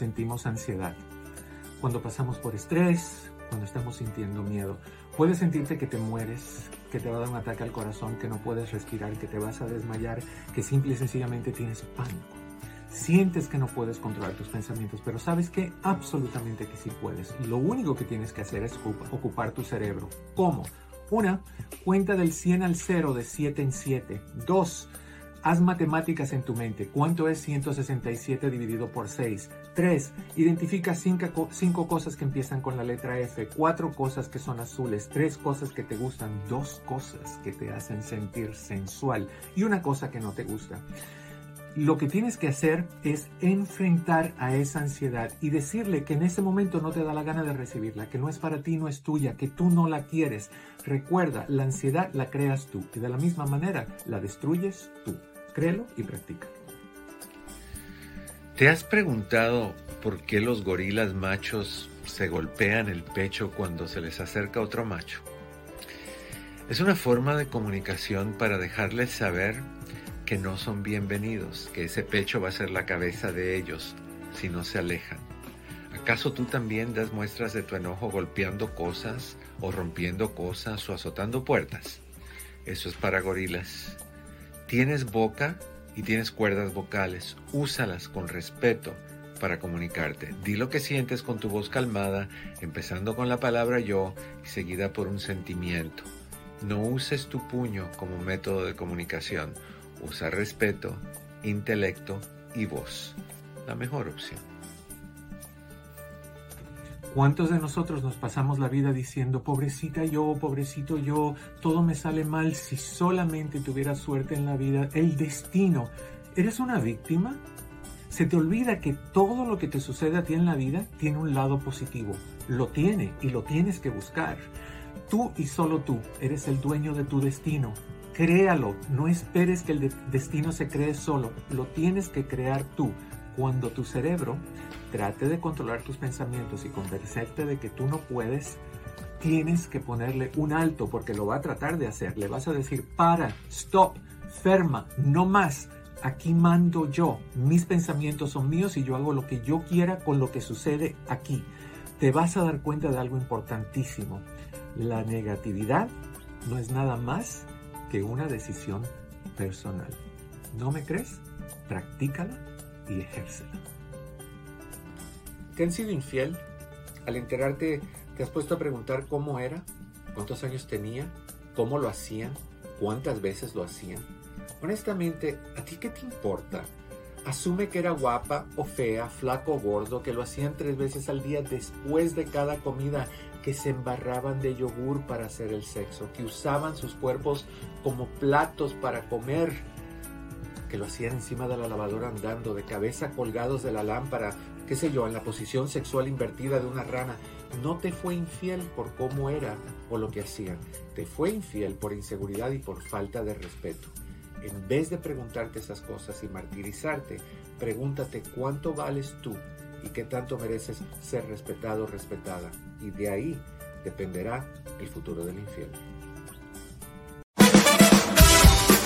Sentimos ansiedad. Cuando pasamos por estrés, cuando estamos sintiendo miedo, puedes sentirte que te mueres, que te va a dar un ataque al corazón, que no puedes respirar, que te vas a desmayar, que simple y sencillamente tienes pánico. Sientes que no puedes controlar tus pensamientos, pero sabes que absolutamente que sí puedes. Lo único que tienes que hacer es ocupar tu cerebro. ¿Cómo? Una, cuenta del 100 al 0 de 7 en 7. Dos, Haz matemáticas en tu mente. ¿Cuánto es 167 dividido por 6? 3. Identifica 5 cosas que empiezan con la letra F. 4 cosas que son azules. 3 cosas que te gustan. 2 cosas que te hacen sentir sensual. Y una cosa que no te gusta. Lo que tienes que hacer es enfrentar a esa ansiedad y decirle que en ese momento no te da la gana de recibirla, que no es para ti, no es tuya, que tú no la quieres. Recuerda, la ansiedad la creas tú y de la misma manera la destruyes tú. Créelo y practícalo. ¿Te has preguntado por qué los gorilas machos se golpean el pecho cuando se les acerca otro macho? Es una forma de comunicación para dejarles saber que no son bienvenidos, que ese pecho va a ser la cabeza de ellos si no se alejan. ¿Acaso tú también das muestras de tu enojo golpeando cosas o rompiendo cosas o azotando puertas? Eso es para gorilas. Tienes boca y tienes cuerdas vocales, úsalas con respeto para comunicarte. Di lo que sientes con tu voz calmada, empezando con la palabra yo y seguida por un sentimiento. No uses tu puño como método de comunicación. Usa respeto, intelecto y voz. La mejor opción. ¿Cuántos de nosotros nos pasamos la vida diciendo, pobrecita yo, pobrecito yo, todo me sale mal si solamente tuviera suerte en la vida, el destino? ¿Eres una víctima? Se te olvida que todo lo que te sucede a ti en la vida tiene un lado positivo. Lo tiene y lo tienes que buscar. Tú y solo tú eres el dueño de tu destino. Créalo, no esperes que el destino se cree solo, lo tienes que crear tú. Cuando tu cerebro trate de controlar tus pensamientos y convencerte de que tú no puedes, tienes que ponerle un alto porque lo va a tratar de hacer. Le vas a decir, para, stop, ferma, no más. Aquí mando yo. Mis pensamientos son míos y yo hago lo que yo quiera con lo que sucede aquí. Te vas a dar cuenta de algo importantísimo. La negatividad no es nada más que una decisión personal. ¿No me crees? Practícala y ejércela. ¿Te han sido infiel? Al enterarte, ¿te has puesto a preguntar cómo era? ¿Cuántos años tenía? ¿Cómo lo hacían? ¿Cuántas veces lo hacían? Honestamente, ¿a ti qué te importa? Asume que era guapa o fea, flaco o gordo, que lo hacían tres veces al día después de cada comida, que se embarraban de yogur para hacer el sexo, que usaban sus cuerpos como platos para comer, que lo hacían encima de la lavadora andando, de cabeza colgados de la lámpara, qué sé yo, en la posición sexual invertida de una rana. No te fue infiel por cómo era o lo que hacían, te fue infiel por inseguridad y por falta de respeto. En vez de preguntarte esas cosas y martirizarte, pregúntate cuánto vales tú y qué tanto mereces ser respetado o respetada. Y de ahí dependerá el futuro del infiel.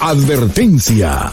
Advertencia.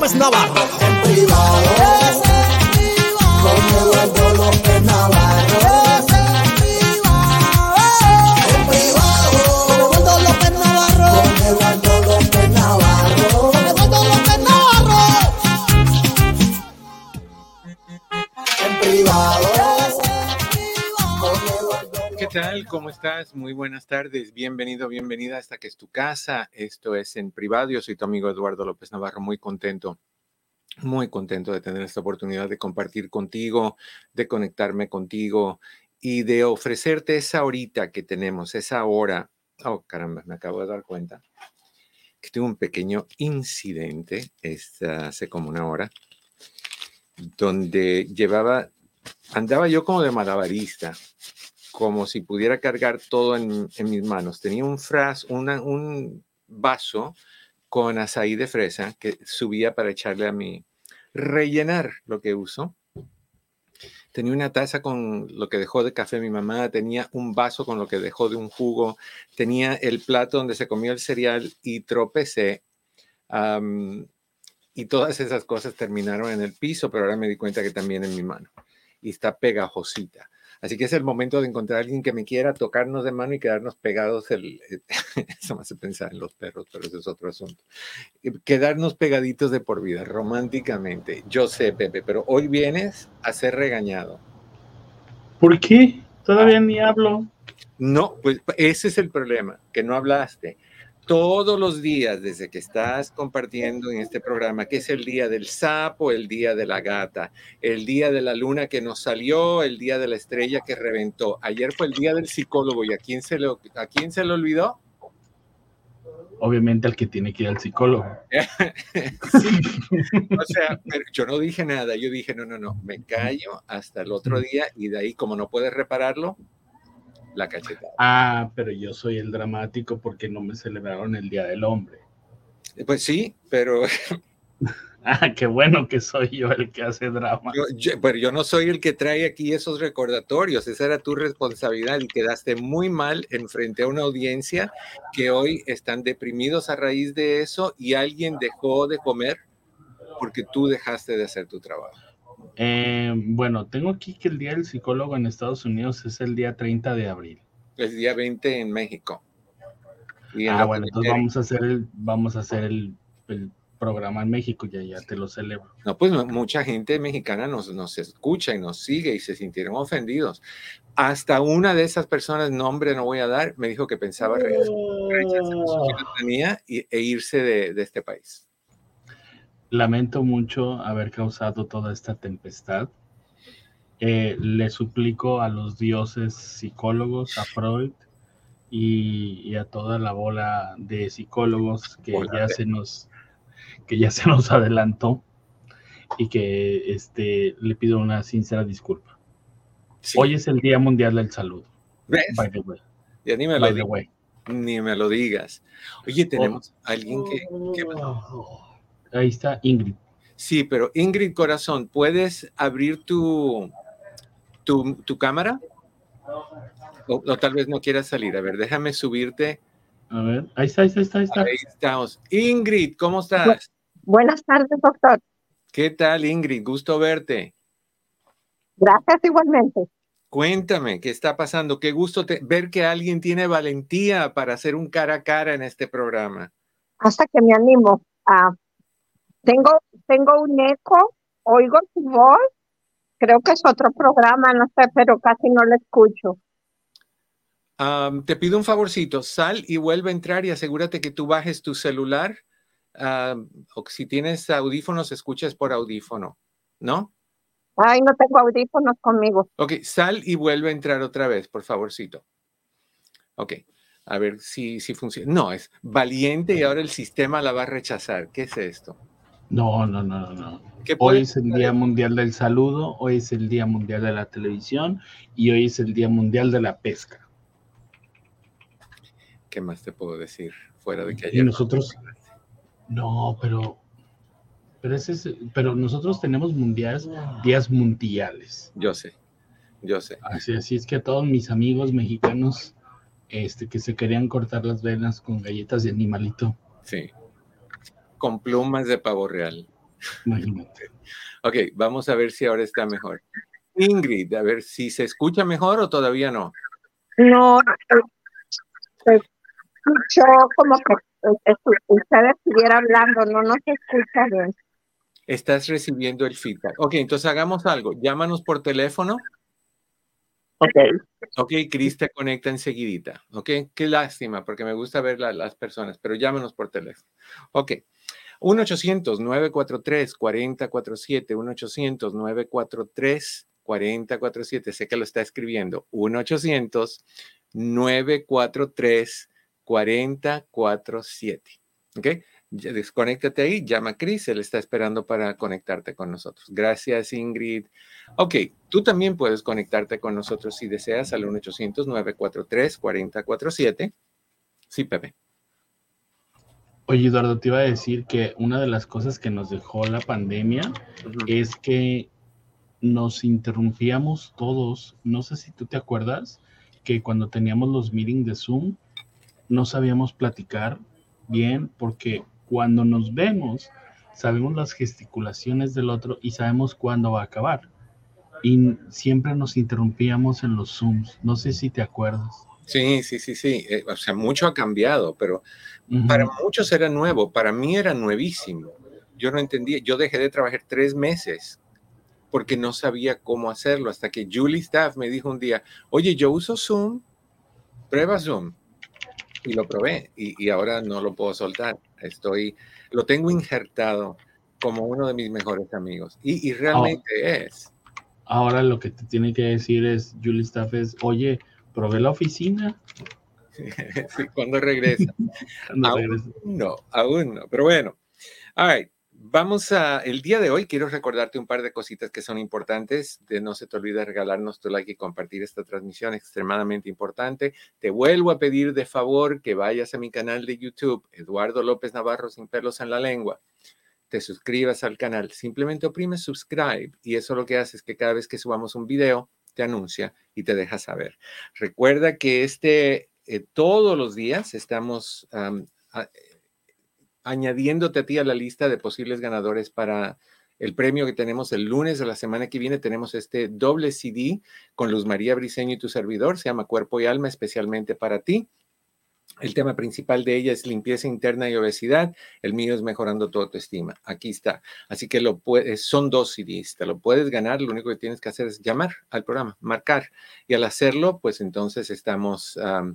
López Navarro. Estás? Muy buenas tardes. Bienvenido, bienvenida hasta que es tu casa. Esto es en privado. Yo soy tu amigo Eduardo López Navarro, muy contento. Muy contento de tener esta oportunidad de compartir contigo, de conectarme contigo y de ofrecerte esa horita que tenemos, esa hora. Oh, caramba, me acabo de dar cuenta que tuve un pequeño incidente esta, hace como una hora, donde llevaba, andaba yo como de malabarista, como si pudiera cargar todo en, mis manos. Tenía un fras, un vaso con azaí de fresa que subía para echarle a mi, rellenar lo que uso tenía una taza con lo que dejó de café mi mamá, tenía un vaso con lo que dejó de un jugo, tenía el plato donde se comió el cereal y tropecé. y todas esas cosas terminaron en el piso, pero ahora me di cuenta que también en mi mano. Y está pegajosita. Así que es el momento de encontrar a alguien que me quiera tocarnos de mano y quedarnos pegados. El, eso me hace pensar en los perros, pero ese es otro asunto. Quedarnos pegaditos de por vida, románticamente. Yo sé, Pepe, pero hoy vienes a ser regañado. ¿Por qué? Todavía ni hablo. No, pues ese es el problema, que no hablaste todos los días desde que estás compartiendo en este programa, que es el día del sapo, el día de la gata, el día de la luna que nos salió, el día de la estrella que reventó. Ayer fue el día del psicólogo y ¿a quién se le, a quién se le olvidó? Obviamente al que tiene que ir al psicólogo. O sea, yo no dije nada, yo dije, no, no, no, me callo hasta el otro día y de ahí como no puedes repararlo, la cachetada. Ah, pero yo soy el dramático porque no me celebraron el Día del Hombre. Pues sí, pero... ah, qué bueno que soy yo el que hace drama. pero yo no soy el que trae aquí esos recordatorios, esa era tu responsabilidad y quedaste muy mal en frente a una audiencia que hoy están deprimidos a raíz de eso y alguien dejó de comer porque tú dejaste de hacer tu trabajo. Eh, bueno, tengo aquí que el Día del Psicólogo en Estados Unidos es el día 30 de abril. El día 20 en México. ah, bueno, entonces vamos a hacer el, vamos a hacer el, programa en México, ya, ya te lo celebro. No, pues mucha gente mexicana nos, nos escucha y nos sigue y se sintieron ofendidos. Hasta una de esas personas, nombre no voy a dar, me dijo que pensaba rechazar su ciudadanía e irse de, de este país. Lamento mucho haber causado toda esta tempestad. Eh, le suplico a los dioses psicólogos, a Freud y, a toda la bola de psicólogos que ya se nos que ya se nos adelantó y que este, le pido una sincera disculpa. Hoy es el Día Mundial del Salud. By the way. Ya ni me, lo ni me lo digas. Oye, tenemos alguien que... Oh. Ahí está Ingrid. Sí, pero Ingrid Corazón, ¿puedes abrir tu, tu, cámara? O, tal vez no quieras salir. A ver, déjame subirte. A ver, ahí está, ahí está, ahí está. Ahí estamos. Ingrid, ¿cómo estás? buenas tardes, doctor. ¿Qué tal, Ingrid? Gusto verte. Gracias igualmente. Cuéntame, ¿qué está pasando? Qué gusto ver que alguien tiene valentía para hacer un cara a cara en este programa. Hasta que me animo a tengo, tengo un eco, oigo tu voz, creo que es otro programa, no sé, pero casi no lo escucho. te pido un favorcito, sal y vuelve a entrar y asegúrate que tú bajes tu celular. o si tienes audífonos, escuches por audífono, ¿no? Ay, no tengo audífonos conmigo. Ok, sal y vuelve a entrar otra vez, por favorcito. Ok, a ver si, si funciona. No, es valiente y ahora el sistema la va a rechazar. ¿Qué es esto? No, no, no, no. Hoy es el Día Mundial del Saludo, hoy es el Día Mundial de la Televisión y hoy es el Día Mundial de la Pesca. ¿Qué más te puedo decir? Fuera de que ayer. Y nosotros. No, pero. Pero, ese pero nosotros tenemos mundiales, días mundiales. Yo sé, yo sé. Así, así es que a todos mis amigos mexicanos este, que se querían cortar las venas con galletas de animalito. Sí con plumas de pavo real. ok, vamos a ver si ahora está mejor. Ingrid, a ver si se escucha mejor o todavía no. No, se escuchó como que usted estuviera hablando, no, no se escucha bien. Estás recibiendo el feedback. Ok, entonces hagamos algo. Llámanos por teléfono. Ok. Ok, Cris te conecta enseguidita. Ok, qué lástima, porque me gusta ver las personas, pero llámanos por teléfono. Ok. 1-800-943-4047, 1-800-943-4047. 4047. Sé que lo está escribiendo. 1-800-943-4047. ¿Ok? Desconéctate ahí, llama a Chris, él está esperando para conectarte con nosotros. Gracias, Ingrid. Ok, tú también puedes conectarte con nosotros si deseas al 1-800-943-4047. Sí, Pepe. Oye, Eduardo, te iba a decir que una de las cosas que nos dejó la pandemia es que nos interrumpíamos todos. No sé si tú te acuerdas que cuando teníamos los meetings de Zoom no sabíamos platicar bien porque cuando nos vemos sabemos las gesticulaciones del otro y sabemos cuándo va a acabar. Y siempre nos interrumpíamos en los Zooms. No sé si te acuerdas. Sí, sí, sí, sí. Eh, o sea, mucho ha cambiado, pero para muchos era nuevo. Para mí era nuevísimo. Yo no entendía. Yo dejé de trabajar tres meses porque no sabía cómo hacerlo hasta que Julie Staff me dijo un día, oye, yo uso Zoom, prueba Zoom. Y lo probé y, ahora no lo puedo soltar. Estoy, lo tengo injertado como uno de mis mejores amigos. Y, realmente es. Ahora lo que te tiene que decir es, Julie Staff es, oye, probé la oficina. sí, cuando regresa. aún no, aún no. Pero bueno, all Vamos a, el día de hoy quiero recordarte un par de cositas que son importantes. De no se te olvide regalarnos tu like y compartir esta transmisión extremadamente importante. Te vuelvo a pedir de favor que vayas a mi canal de YouTube, Eduardo López Navarro sin pelos en la lengua. Te suscribas al canal. Simplemente oprime subscribe y eso lo que hace es que cada vez que subamos un video, anuncia y te deja saber. Recuerda que este, eh, todos los días estamos añadiéndote a ti a la lista de posibles ganadores para el premio que tenemos el lunes de la semana que viene. Tenemos este doble CD con Luz María Briceño y tu servidor. Se llama Cuerpo y Alma, especialmente para ti. El tema principal de ella es limpieza interna y obesidad. El mío es mejorando tu autoestima. Aquí está. Así que lo puedes, son dos CDs. Te lo puedes ganar. Lo único que tienes que hacer es llamar al programa, marcar. Y al hacerlo, pues entonces estamos ah,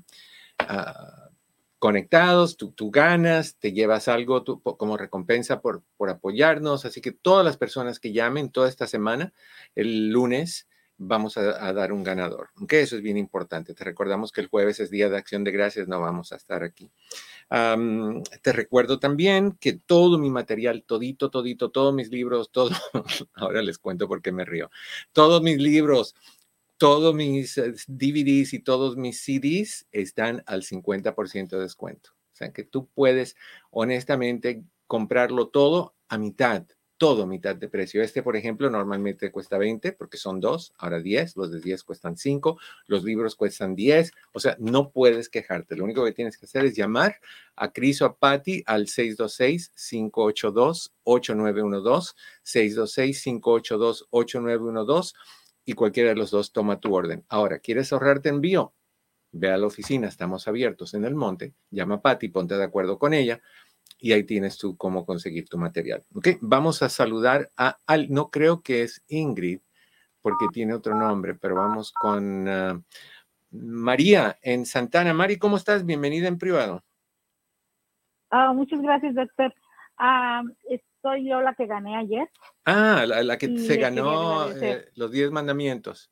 conectados. Tú, ganas, te llevas algo como recompensa por, por apoyarnos. Así que todas las personas que llamen toda esta semana, el lunes, vamos a, dar un ganador. aunque Eso es bien importante. Te recordamos que el jueves es Día de Acción de Gracias, no vamos a estar aquí. te recuerdo también que todo mi material, todito, todito, todos mis libros, todo, ahora les cuento por qué me río, todos mis libros, todos mis DVDs y todos mis CDs están al 50% de descuento. O sea que tú puedes honestamente comprarlo todo a mitad todo mitad de precio. Este, por ejemplo, normalmente cuesta 20 porque son dos, ahora 10, los de 10 cuestan 5, los libros cuestan 10, o sea, no puedes quejarte. Lo único que tienes que hacer es llamar a Cris o a Patty al 626-582-8912, 626-582-8912 y cualquiera de los dos toma tu orden. Ahora, ¿quieres ahorrarte envío? Ve a la oficina, estamos abiertos en el monte, llama a Patty, ponte de acuerdo con ella y ahí tienes tú cómo conseguir tu material. ¿Ok? Vamos a saludar a, al, no creo que es Ingrid, porque tiene otro nombre, pero vamos con ah, María en Santana. Mari, ¿cómo estás? Bienvenida en privado. Ah, muchas gracias, doctor. Ah, soy yo la que gané ayer. Ah, la, que se ganó eh, los 10 mandamientos.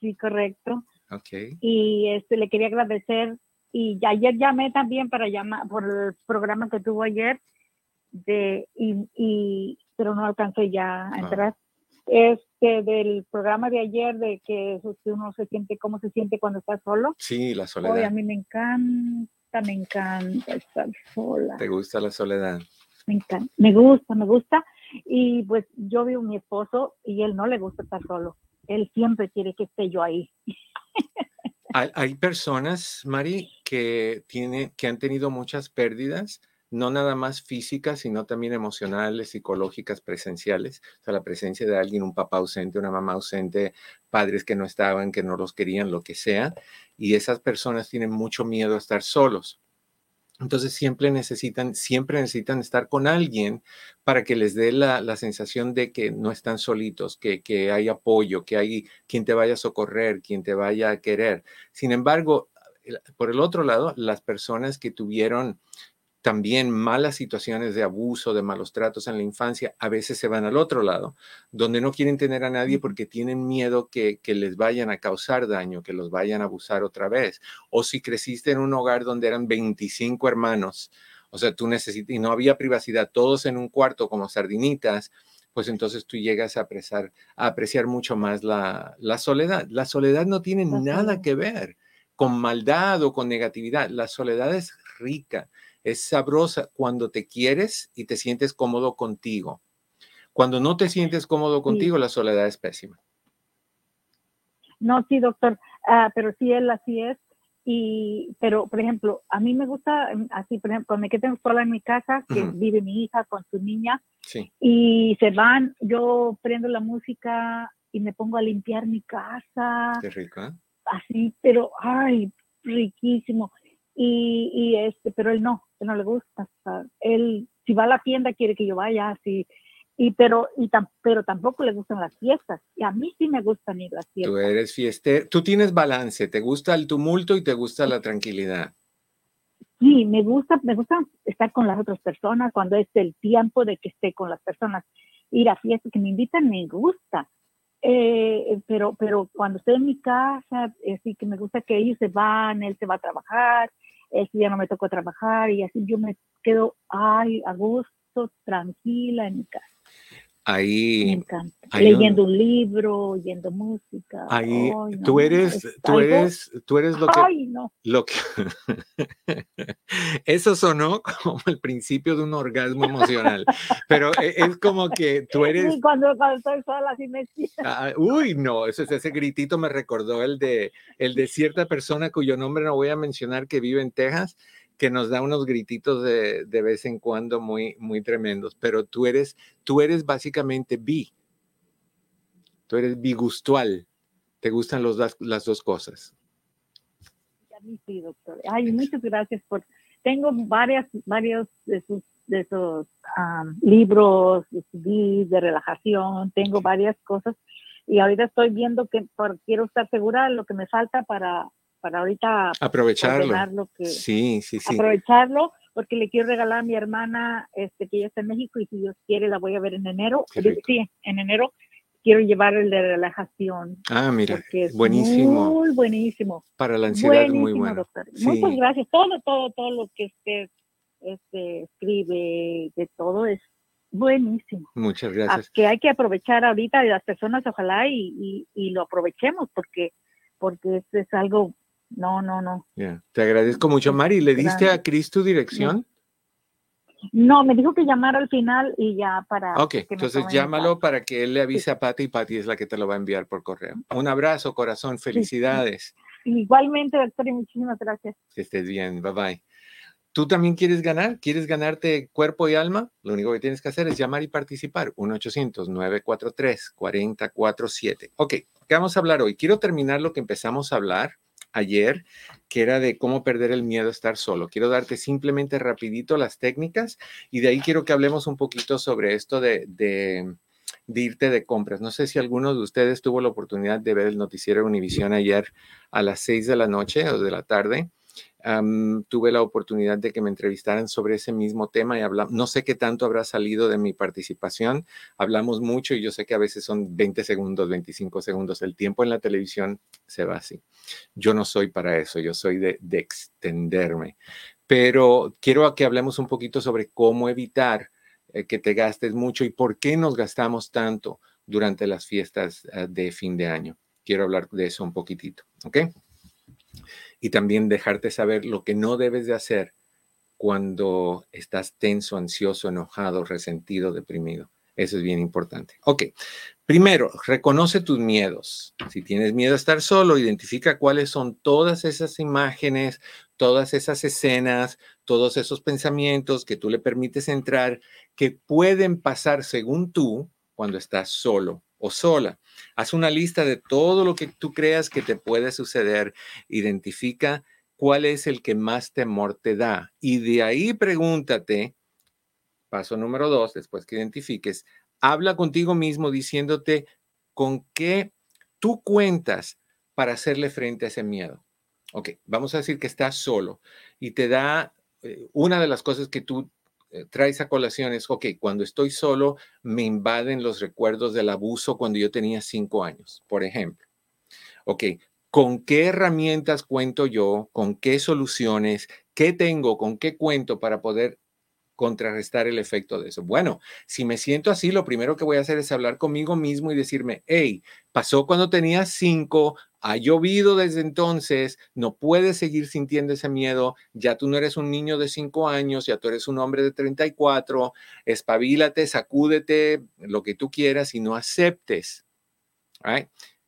Sí, correcto. Ok. Y este, le quería agradecer y ayer llamé también para llamar por el programa que tuvo ayer de y, pero no alcancé ya a entrar. Este del programa de ayer de que uno se siente cómo se siente cuando está solo. Sí la soledad. A mí me encanta me encanta estar sola. Te gusta la soledad me encanta me gusta me gusta. Y pues yo vivo mi esposo y él no le gusta estar solo. Él siempre quiere que esté yo ahí Hay, personas, Mari, que, tiene, que han tenido muchas pérdidas, no nada más físicas, sino también emocionales, psicológicas, presenciales. O sea, la presencia de alguien, un papá ausente, una mamá ausente, padres que no estaban, que no los querían, lo que sea. Y esas personas tienen mucho miedo a estar solos. Entonces siempre necesitan, siempre necesitan estar con alguien para que les dé la, sensación de que no están solitos, que, que, hay apoyo, que hay quien te vaya a socorrer, quien te vaya a querer. Sin embargo, por el otro lado, las personas que tuvieron también malas situaciones de abuso, de malos tratos en la infancia, a veces se van al otro lado, donde no quieren tener a nadie porque tienen miedo que, que, les vayan a causar daño, que los vayan a abusar otra vez. O si creciste en un hogar donde eran 25 hermanos, o sea, tú necesitas, y no había privacidad, todos en un cuarto como sardinitas, pues entonces tú llegas a apreciar, a apreciar mucho más la, la soledad. La soledad no tiene nada que ver con maldad o con negatividad. La soledad es rica es sabrosa cuando te quieres y te sientes cómodo contigo. Cuando no te sientes cómodo contigo, la soledad es pésima. No, sí, doctor, ah, pero sí, él así es. Y, pero, por ejemplo, a mí me gusta, mm, así, por ejemplo, cuando me quedo sola en mi casa, que vive mi hija con su niña, y se van, yo prendo la música y me pongo a limpiar mi casa. Qué rico, ¿eh? Así, pero, ay, riquísimo. Y, y este, pero él no, no le gusta. él, si va a la tienda, quiere que yo vaya, así. Y pero, y pero tampoco le gustan las fiestas. Y a mí sí me gustan ir las fiestas. Tú eres fiestero. Tú tienes balance. Te gusta el tumulto y te gusta la tranquilidad. Sí, me gusta, me gusta estar con las otras personas cuando es el tiempo de que esté con las personas. Ir a fiestas que me invitan me gusta. Eh, pero, pero cuando estoy en mi casa, sí que me gusta que ellos se van, él se va a trabajar, ese día no me tocó trabajar y así yo me quedo, ay, a tranquila en mi casa. Ahí, me encanta. leyendo un, libro, oyendo música. Ahí, tú eres, tú eres, tú eres lo que, ay, no. lo que, eso sonó como el principio de un orgasmo emocional, pero e, es como que tú eres. Sí, cuando, cuando estoy sola, así me ah, Uy, no, eso es ese gritito me recordó el de, el de cierta persona cuyo nombre no voy a mencionar que vive en Texas que nos da unos grititos de, de, vez en cuando muy, muy tremendos, pero tú eres, tú eres básicamente bi. Tú eres bigustual. Te gustan los, las dos cosas. A mí sí, doctor. Ay, muchas gracias por... Tengo varias, varios de sus de esos libros, de, de relajación, tengo varias cosas y ahorita estoy viendo que por, quiero estar segura de lo que me falta para para ahorita aprovecharlo. sí, sí, sí. Aprovecharlo porque le quiero regalar a mi hermana este que ya está en México y si Dios quiere la voy a ver en enero. Sí, en enero quiero llevar el de relajación. Ah, mira, buenísimo. Muy buenísimo. Para la ansiedad muy bueno. Muchas gracias. Todo, todo, todo lo que usted este, escribe, de todo es buenísimo. Muchas gracias. que hay que aprovechar ahorita de las personas, ojalá y, y, lo aprovechemos porque porque es algo no, no, no. Te agradezco mucho. Mari, ¿le diste a Cris tu dirección? No, me dijo que llamara al final y ya para. Ok, entonces llámalo para que él le avise a Patti y Patti es la que te lo va a enviar por correo. Un abrazo, corazón, felicidades. Igualmente, doctor, y muchísimas gracias. Que estés bien, bye bye. ¿Tú también quieres ganar? ¿Quieres ganarte cuerpo y alma? Lo único que tienes que hacer es llamar y participar. 1-800-943-4047. Ok, ¿qué vamos a hablar hoy? Quiero terminar lo que empezamos a hablar ayer, que era de cómo perder el miedo a estar solo. Quiero darte simplemente rapidito las técnicas y de ahí quiero que hablemos un poquito sobre esto de, de, irte de compras. No sé si alguno de ustedes tuvo la oportunidad de ver el noticiero Univisión ayer a las seis de la noche o de la tarde tuve la oportunidad de que me entrevistaran sobre ese mismo tema y hablamos, no sé qué tanto habrá salido de mi participación, hablamos mucho y yo sé que a veces son 20 segundos, 25 segundos, el tiempo en la televisión se va así. Yo no soy para eso, yo soy de, de extenderme, pero quiero que hablemos un poquito sobre cómo evitar eh, que te gastes mucho y por qué nos gastamos tanto durante las fiestas eh, de fin de año. Quiero hablar de eso un poquitito, ¿ok? Y también dejarte saber lo que no debes de hacer cuando estás tenso, ansioso, enojado, resentido, deprimido. Eso es bien importante. Ok, primero, reconoce tus miedos. Si tienes miedo a estar solo, identifica cuáles son todas esas imágenes, todas esas escenas, todos esos pensamientos que tú le permites entrar, que pueden pasar según tú cuando estás solo o sola. Haz una lista de todo lo que tú creas que te puede suceder. Identifica cuál es el que más temor te da. Y de ahí pregúntate, paso número dos, después que identifiques, habla contigo mismo diciéndote con qué tú cuentas para hacerle frente a ese miedo. Ok, vamos a decir que estás solo y te da eh, una de las cosas que tú traes a colación es, ok, cuando estoy solo me invaden los recuerdos del abuso cuando yo tenía cinco años, por ejemplo. Ok, ¿con qué herramientas cuento yo? ¿Con qué soluciones? ¿Qué tengo? ¿Con qué cuento para poder contrarrestar el efecto de eso. Bueno, si me siento así, lo primero que voy a hacer es hablar conmigo mismo y decirme, hey, pasó cuando tenía cinco, ha llovido desde entonces, no puedes seguir sintiendo ese miedo, ya tú no eres un niño de cinco años, ya tú eres un hombre de 34, espabilate, sacúdete, lo que tú quieras y no aceptes.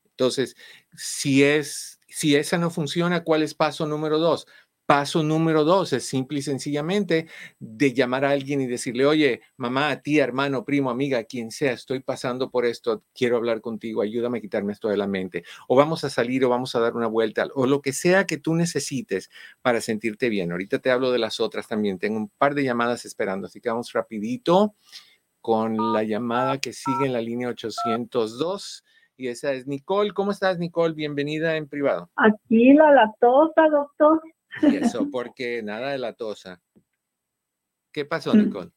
Entonces, si es, si esa no funciona, ¿cuál es paso número dos? Paso número dos es simple y sencillamente de llamar a alguien y decirle, oye, mamá, tía, hermano, primo, amiga, quien sea, estoy pasando por esto, quiero hablar contigo, ayúdame a quitarme esto de la mente. O vamos a salir o vamos a dar una vuelta, o lo que sea que tú necesites para sentirte bien. Ahorita te hablo de las otras también. Tengo un par de llamadas esperando, así que vamos rapidito con la llamada que sigue en la línea 802 y esa es Nicole. ¿Cómo estás, Nicole? Bienvenida en privado. Aquí la latosa, doctor. Y eso porque nada de la tosa. ¿Qué pasó, Nicole?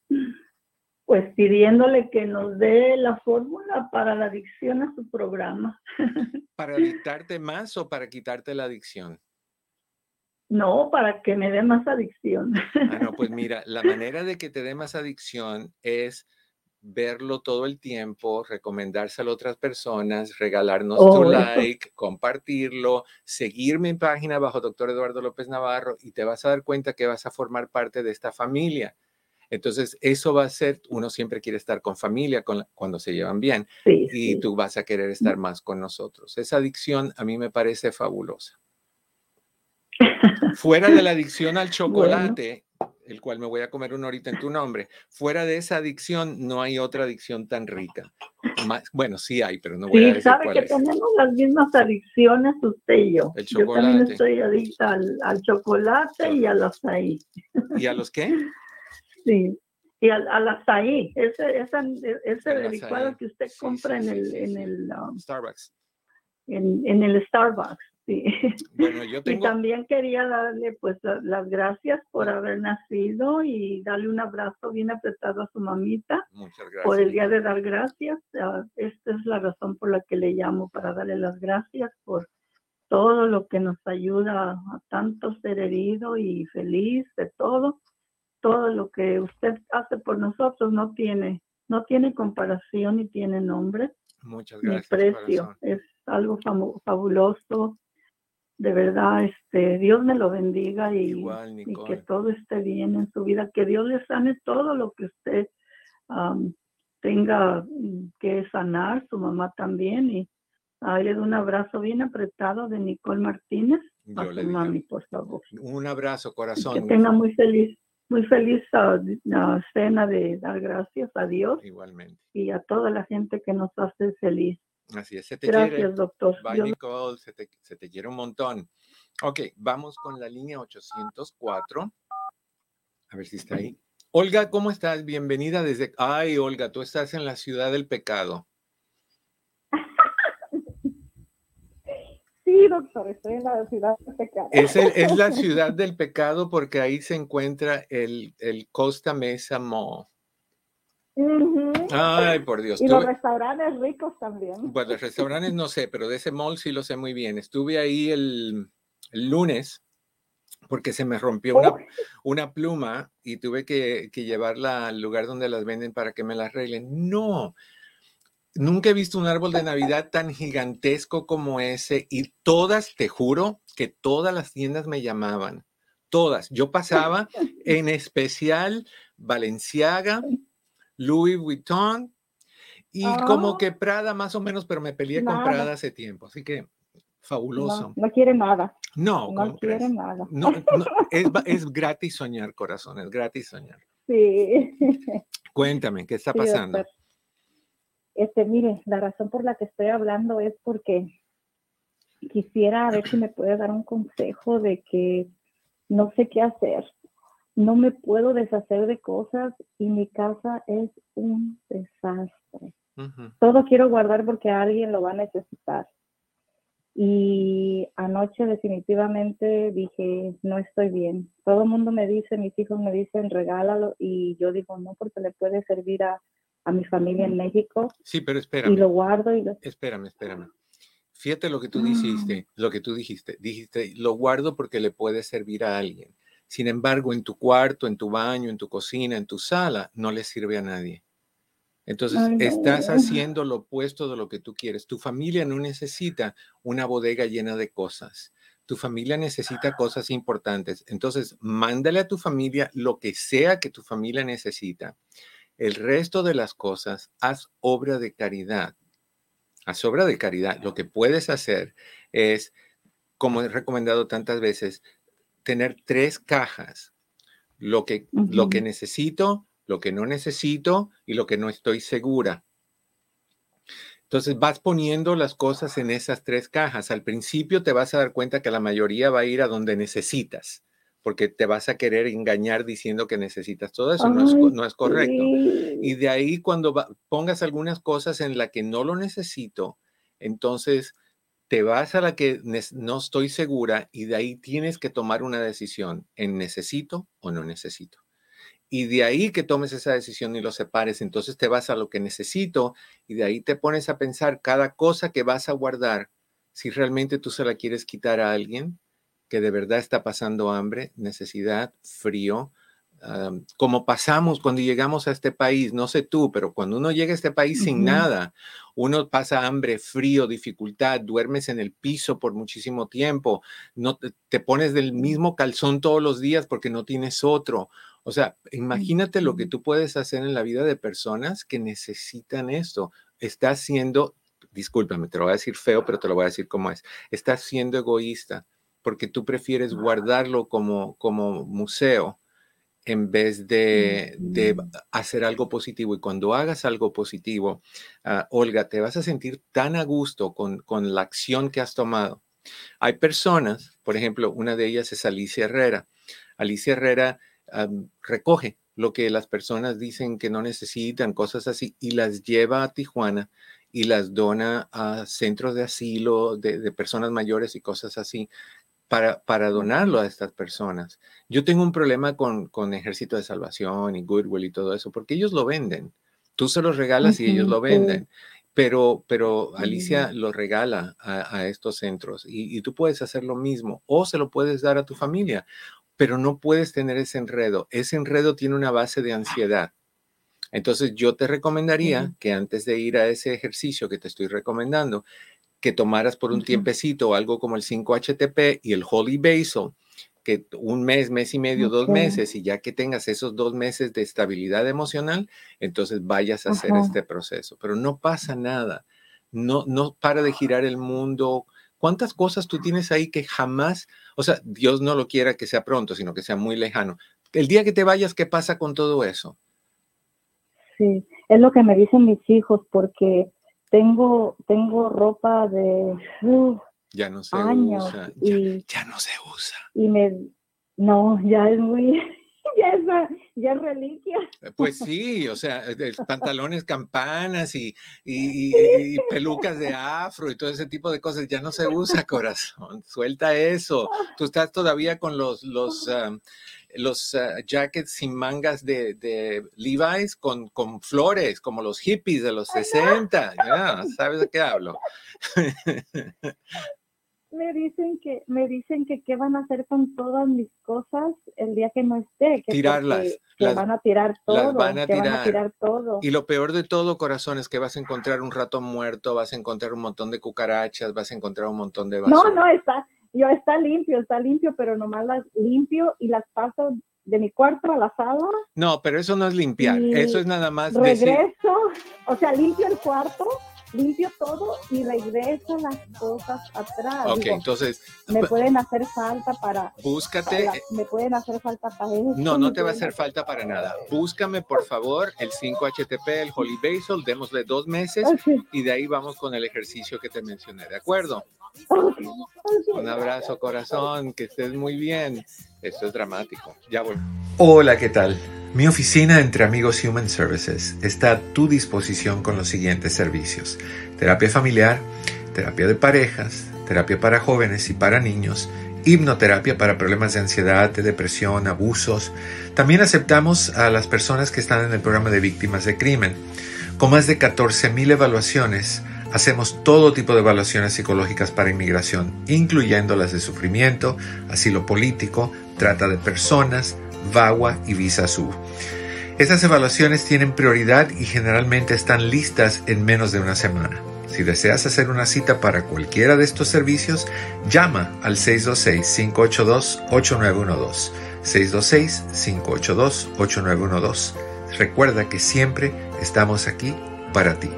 Pues pidiéndole que nos dé la fórmula para la adicción a su programa. ¿Para adictarte más o para quitarte la adicción? No, para que me dé más adicción. Ah, no, pues mira, la manera de que te dé más adicción es verlo todo el tiempo, recomendárselo a otras personas, regalarnos tu like, compartirlo, seguirme en página bajo doctor Eduardo López Navarro y te vas a dar cuenta que vas a formar parte de esta familia. Entonces, eso va a ser, uno siempre quiere estar con familia cuando se llevan bien y tú vas a querer estar más con nosotros. Esa adicción a mí me parece fabulosa. Fuera de la adicción al chocolate, el cual me voy a comer una horita en tu nombre. Fuera de esa adicción, no hay otra adicción tan rica. bueno, sí hay, pero no voy a decir sabe que tenemos las mismas adicciones usted y yo. El chocolate. Yo también estoy adicta al, chocolate y al azaí. ¿Y a los qué? Sí, y al, al azaí, ese, ese, ese licuado que usted compra en el, en el um, Starbucks. En, en el Starbucks. Sí. Bueno, yo tengo... Y también quería darle pues las gracias por haber nacido y darle un abrazo bien apretado a su mamita. Muchas gracias. Por el día de dar gracias. Ah, esta es la razón por la que le llamo, para darle las gracias por todo lo que nos ayuda a tanto ser herido y feliz de todo. Todo lo que usted hace por nosotros no tiene, no tiene comparación ni tiene nombre. Muchas gracias. Ni precio. Es algo fabuloso de verdad, este, Dios me lo bendiga y, que todo esté bien en su vida, que Dios le sane todo lo que usted tenga que sanar, su mamá también, y ahí le doy un abrazo bien apretado de Nicole Martínez a su mami, por favor. Un abrazo, corazón. que tenga muy feliz, muy feliz uh, cena de dar gracias a Dios. Igualmente. Y a toda la gente que nos hace feliz. Así es, se te Gracias, quiere. doctor. Bye, Nicole, se te, se te, quiere un montón. Ok, vamos con la línea 804. A ver si está ahí. Olga, ¿cómo estás? Bienvenida desde... Ay, Olga, tú estás en la ciudad del pecado. Sí, doctor, estoy en la ciudad del pecado. Es, es la ciudad del pecado porque ahí se encuentra el, el Costa Mesa Mall. Ay, por Dios. Y los restaurantes ricos también. Pues los restaurantes no sé, pero de ese mall sí lo sé muy bien. Estuve ahí el, lunes porque se me rompió una, una pluma y tuve que, que, llevarla al lugar donde las venden para que me la arreglen. No, nunca he visto un árbol de Navidad tan gigantesco como ese y todas, te juro, que todas las tiendas me llamaban. Todas. Yo pasaba en especial Valenciaga, Louis Vuitton y como ah. que Prada más o menos, pero me peleé con Prada hace tiempo, así que fabuloso. No, quiere nada. No, no quiere nada. No, es, es, gratis soñar, corazón, es gratis soñar. Sí. Cuéntame, ¿qué está pasando? este, mire, la razón por la que estoy hablando es porque quisiera ver si me puede dar un consejo de que no sé qué hacer no me puedo deshacer de cosas y mi casa es un desastre. Todo quiero guardar porque alguien lo va a necesitar. Y anoche definitivamente dije, no estoy bien. Todo el mundo me dice, mis hijos me dicen, regálalo. Y yo digo, no, porque le puede servir a, a mi familia en México. Sí, pero espérame. Y lo guardo y lo... Espérame, espérame. Fíjate lo que tú dijiste, lo que tú dijiste. Dijiste, lo guardo porque le puede servir a alguien. Sin embargo, en tu cuarto, en tu baño, en tu cocina, en tu sala, no le sirve a nadie. Entonces, estás haciendo lo opuesto de lo que tú quieres. Tu familia no necesita una bodega llena de cosas. Tu familia necesita cosas importantes. Entonces, mándale a tu familia lo que sea que tu familia necesita. El resto de las cosas, haz obra de caridad. Haz obra de caridad. Lo que puedes hacer es, como he recomendado tantas veces, tener tres cajas. Lo que, lo que necesito, lo que no necesito y lo que no estoy segura. Entonces vas poniendo las cosas en esas tres cajas. Al principio te vas a dar cuenta que la mayoría va a ir a donde necesitas, porque te vas a querer engañar diciendo que necesitas todo eso. no, es, no, es, correcto. Y de ahí cuando pongas algunas cosas en la que no lo necesito, entonces te vas a la que no estoy segura y de ahí tienes que tomar una decisión en necesito o no necesito. Y de ahí que tomes esa decisión y lo separes, entonces te vas a lo que necesito y de ahí te pones a pensar cada cosa que vas a guardar, si realmente tú se la quieres quitar a alguien que de verdad está pasando hambre, necesidad, frío, como pasamos cuando llegamos a este país, no sé tú, pero cuando uno llega a este país sin nada, uno pasa hambre, frío, dificultad, duermes en el piso por muchísimo tiempo, no te, te pones del mismo calzón todos los días porque no tienes otro o sea, imagínate lo que tú puedes hacer en la vida de personas que necesitan esto. Estás siendo, discúlpame, te lo voy a decir feo, pero te lo voy a decir como es. Estás siendo egoísta porque tú prefieres guardarlo como, como museo en vez de, hacer algo positivo. Y cuando hagas algo positivo, ah, Olga, te vas a sentir tan a gusto con, con la acción que has tomado. Hay personas, por ejemplo, una de ellas es Alicia Herrera. Alicia Herrera recoge lo que las personas dicen que no necesitan, cosas así, y las lleva a Tijuana y las dona a centros de asilo de, personas mayores y cosas así para, para, donarlo a estas personas. Yo tengo un problema con, con Ejército de Salvación y Goodwill y todo eso, porque ellos lo venden. Tú se los regalas y ellos lo venden. Pero, pero Alicia lo regala a, estos centros y, y, tú puedes hacer lo mismo o se lo puedes dar a tu familia pero no puedes tener ese enredo. Ese enredo tiene una base de ansiedad. Entonces yo te recomendaría que antes de ir a ese ejercicio que te estoy recomendando, que tomaras por un tiempecito algo como el 5-HTP y el Holy Basil, que un mes, mes y medio, dos meses, y ya que tengas esos dos meses de estabilidad emocional, entonces vayas a hacer este proceso. Pero no pasa nada. No, no para de girar el mundo ¿Cuántas cosas tú tienes ahí que jamás, o sea, Dios no lo quiera que sea pronto, sino que sea muy lejano? El día que te vayas, ¿qué pasa con todo eso? Sí, es lo que me dicen mis hijos, porque tengo, tengo ropa de ya no se años usa, y, ya no se usa. Y me, no, ya es muy, ya es, ya reliquia. Eh, pues sí, o sea, pantalones campanas y, y, pelucas de afro y todo ese tipo de cosas ya no se usa, corazón. Suelta eso. Tú estás todavía con los, los, los ah, jackets sin mangas de, de Levi's con, con, flores, como los hippies de los 60. Ya, ¿sabes de qué hablo? me dicen que me dicen que qué van a hacer con todas mis cosas el día que no esté que tirarlas que van a tirar todo van a, tirar. todo y lo peor de todo corazón es que vas a encontrar un rato muerto vas a encontrar un montón de cucarachas vas a encontrar un montón de basura. no no está yo está limpio está limpio pero nomás las limpio y las paso de mi cuarto a la sala no pero eso no es limpiar eso es nada más regreso o sea limpio el cuarto limpio todo y regreso las cosas atrás. Ok, entonces. Me pueden hacer falta para. Búscate. me pueden hacer falta para eso. No, no te va a hacer falta para nada. Búscame, por favor, el 5-HTP, el Holy Basil, démosle dos meses y de ahí vamos con el ejercicio que te mencioné, ¿de acuerdo? Un abrazo, corazón, que estés muy bien. Esto es dramático. Ya voy. Hola, ¿qué tal? Mi oficina entre amigos Human Services está a tu disposición con los siguientes servicios. Terapia familiar, terapia de parejas, terapia para jóvenes y para niños, hipnoterapia para problemas de ansiedad, de depresión, abusos. También aceptamos a las personas que están en el programa de víctimas de crimen. Con más de 14.000 evaluaciones, hacemos todo tipo de evaluaciones psicológicas para inmigración, incluyendo las de sufrimiento, asilo político, trata de personas, VAWA y Visa SUB. Estas evaluaciones tienen prioridad y generalmente están listas en menos de una semana. Si deseas hacer una cita para cualquiera de estos servicios, llama al 626-582-8912. 626-582-8912. Recuerda que siempre estamos aquí para ti.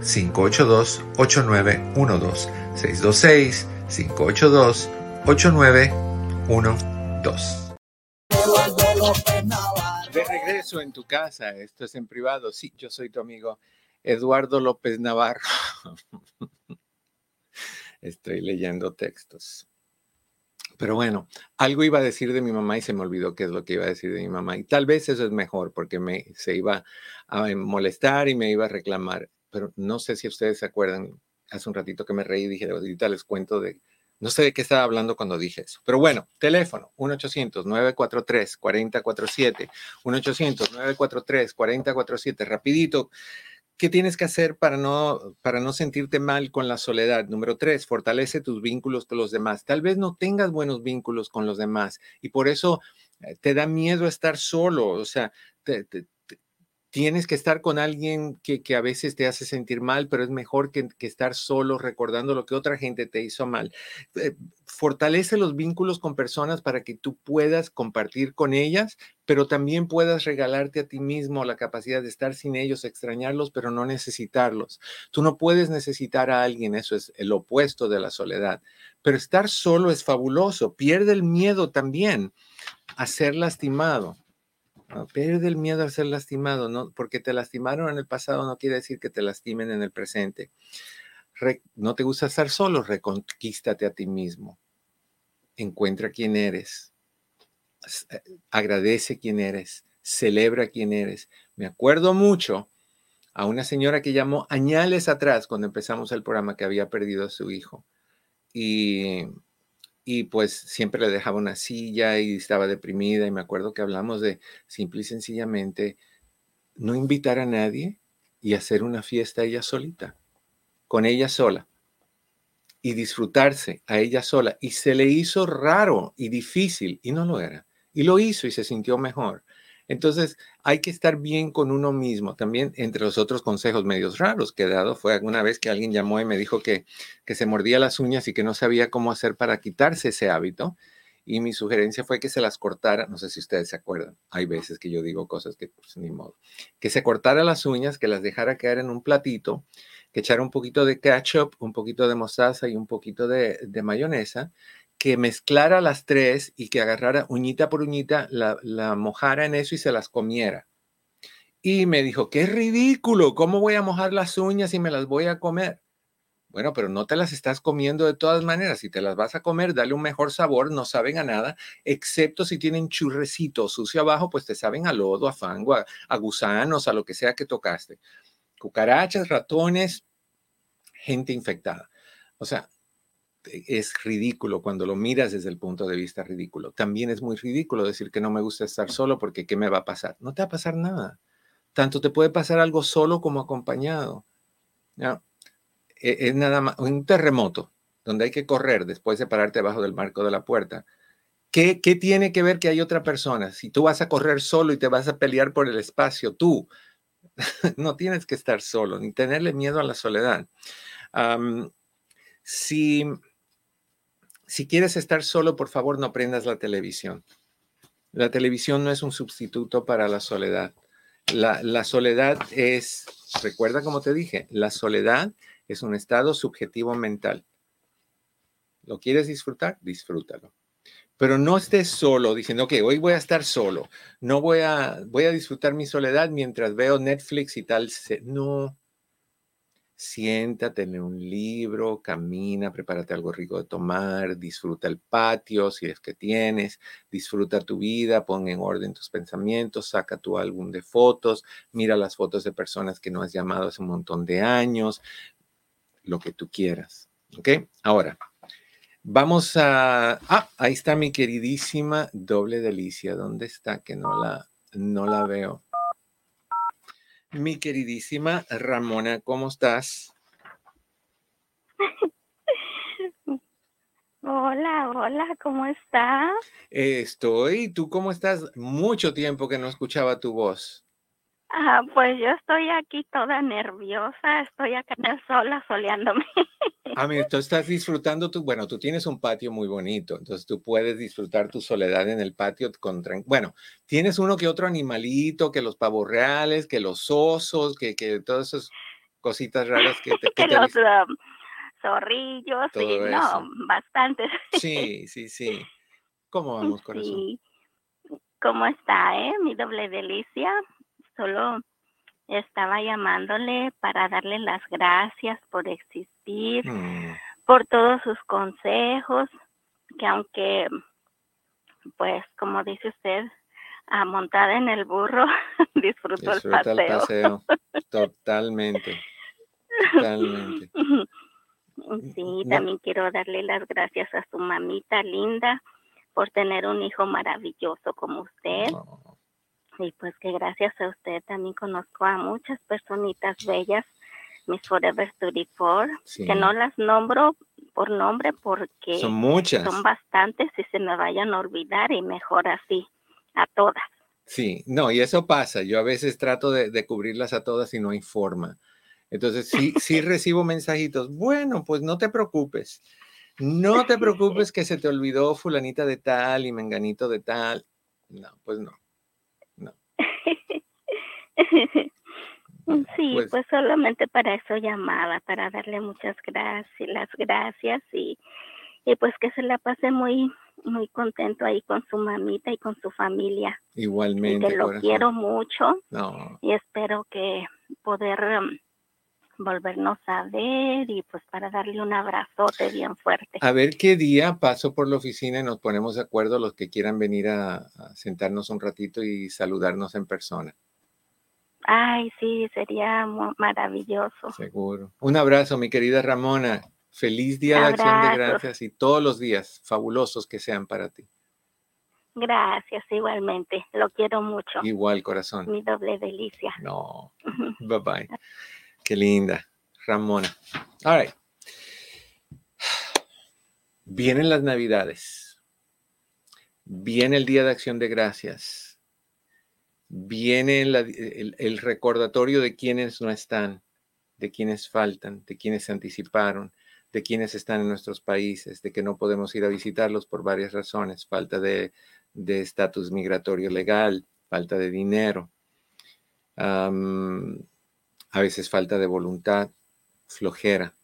626-582-8912. 626-582-8912. De regreso en tu casa, esto es en privado. Sí, yo soy tu amigo Eduardo López Navarro. Estoy leyendo textos. Pero bueno, algo iba a decir de mi mamá y se me olvidó qué es lo que iba a decir de mi mamá. Y tal vez eso es mejor porque me, se iba a molestar y me iba a reclamar. Pero no sé si ustedes se acuerdan, hace un ratito que me reí y dije, ahorita les cuento de, no sé de qué estaba hablando cuando dije eso. Pero bueno, teléfono 1-800-943-4047. 1-800-943-4047. Rapidito. ¿Qué tienes que hacer para no, para no sentirte mal con la soledad? Número tres, fortalece tus vínculos con los demás. Tal vez no tengas buenos vínculos con los demás y por eso eh, te da miedo estar solo. O sea, te, tienes que estar con alguien que, a veces te hace sentir mal, pero es mejor que, estar solo recordando lo que otra gente te hizo mal. Eh, fortalece los vínculos con personas para que tú puedas compartir con ellas, pero también puedas regalarte a ti mismo la capacidad de estar sin ellos, extrañarlos, pero no necesitarlos. Tú no puedes necesitar a alguien, eso es el opuesto de la soledad, pero estar solo es fabuloso, pierde el miedo también a ser lastimado Pierde el miedo a ser lastimado, ¿no? Porque te lastimaron en el pasado no quiere decir que te lastimen en el presente. no te gusta estar solo, reconquístate a ti mismo. Encuentra quién eres. Eh, agradece quién eres. Celebra quién eres. Me acuerdo mucho a una señora que llamó añales atrás cuando empezamos el programa que había perdido a su hijo. Y y pues siempre le dejaba una silla y estaba deprimida y me acuerdo que hablamos de simple y sencillamente no invitar a nadie y hacer una fiesta ella solita, con ella sola y disfrutarse a ella sola. Y se le hizo raro y difícil y no lo era. Y lo hizo y se sintió mejor. Entonces, hay que estar bien con uno mismo. También, entre los otros consejos medios raros que he dado, fue alguna vez que alguien llamó y me dijo que, que se mordía las uñas y que no sabía cómo hacer para quitarse ese hábito. Y mi sugerencia fue que se las cortara, no sé si ustedes se acuerdan, hay veces que yo digo cosas que pues, ni modo, que se cortara las uñas, que las dejara caer en un platito, que echara un poquito de ketchup, un poquito de mostaza y un poquito de, de mayonesa, que mezclara las tres y que agarrara uñita por uñita, la, mojara en eso y se las comiera. Y me dijo, qué ridículo, ¿cómo voy a mojar las uñas y me las voy a comer? Bueno, pero no te las estás comiendo de todas maneras. Si te las vas a comer, dale un mejor sabor, no saben a nada, excepto si tienen churrecito sucio abajo, pues te saben a lodo, a fango, a, a gusanos, a lo que sea que tocaste. Cucarachas, ratones, gente infectada. O sea, es ridículo cuando lo miras desde el punto de vista ridículo. También es muy ridículo decir que no me gusta estar solo porque ¿qué me va a pasar? No te va a pasar nada. Tanto te puede pasar algo solo como acompañado. ¿no? E, es nada más un terremoto donde hay que correr después de pararte debajo del marco de la puerta. ¿Qué, ¿Qué tiene que ver que hay otra persona? Si tú vas a correr solo y te vas a pelear por el espacio, tú no tienes que estar solo ni tenerle miedo a la soledad. si si quieres estar solo, por favor, no prendas la televisión. La televisión no es un sustituto para la soledad. La, soledad es, recuerda como te dije, la soledad es un estado subjetivo mental. ¿Lo quieres disfrutar? Disfrútalo. Pero no estés solo diciendo, que hoy voy a estar solo. No voy a, voy a disfrutar mi soledad mientras veo Netflix y tal. No, siéntate en un libro, camina, prepárate algo rico de tomar, disfruta el patio si es que tienes, disfruta tu vida, pon en orden tus pensamientos, saca tu álbum de fotos, mira las fotos de personas que no has llamado hace un montón de años, lo que tú quieras. ¿Ok? Ahora, vamos a... Ah, ahí está mi queridísima doble delicia. ¿Dónde está? Que no la, no la veo. Mi queridísima Ramona, ¿cómo estás? Hola, hola, ¿cómo estás? Estoy, ¿tú cómo estás? Mucho tiempo que no escuchaba tu voz. Ah, pues yo estoy aquí toda nerviosa, estoy acá en el sol asoleándome. Ah, mira, tú estás disfrutando tu, bueno, tú tienes un patio muy bonito, entonces tú puedes disfrutar tu soledad en el patio con, bueno, tienes uno que otro animalito, que los pavos reales, que los osos, que, que todas esas cositas raras que te... Que los um, zorrillos, y no, bastantes. Sí, sí, sí. ¿Cómo vamos, corazón? Sí. ¿Cómo está, eh? Mi doble delicia solo estaba llamándole para darle las gracias por existir, Mm, por todos sus consejos, que aunque, pues, como dice usted, a montada en el burro, disfrutó el disfruta el paseo. paseo. Totalmente. Totalmente. Sí, No. también quiero darle las gracias a su mamita linda por tener un hijo maravilloso como usted. Y pues que gracias a usted también conozco a muchas personitas bellas, mis Forever 34, sí. que no las nombro por nombre porque Son muchas. son bastantes y se me vayan a olvidar y mejor así, a todas. Sí, no, y eso pasa. Yo a veces trato de, de cubrirlas a todas y no hay forma. Entonces, sí, sí recibo mensajitos. Bueno, pues no te preocupes. No te preocupes que se te olvidó fulanita de tal y menganito de tal. No, pues no. Sí, Pues- pues, solamente para eso llamaba, para darle muchas gracias, las gracias y, y pues que se la pase muy muy contento ahí con su mamita y con su familia. Y Igualmente, que lo corazón. quiero mucho No, y espero que poder um, volvernos a ver y pues para darle un abrazote bien fuerte. a ver qué día paso por la oficina y nos ponemos de acuerdo los que quieran venir a, a sentarnos un ratito y saludarnos en persona. Ay, sí, sería maravilloso. Seguro. Un abrazo, mi querida Ramona. Feliz Día de Acción de. Gracias y todos los días fabulosos que sean para ti. Gracias, igualmente. Lo quiero mucho. Igual, corazón. Mi doble delicia. No. Bye bye. Qué linda. Ramona. All right. Vienen las Navidades. Viene el Día de Acción de Gracias. Viene el, recordatorio de quienes no están, de quienes faltan, de quienes se anticiparon, de quienes están en nuestros países, de que no podemos ir a visitarlos por varias razones, falta de estatus migratorio legal, falta de dinero, a veces falta de voluntad, flojera.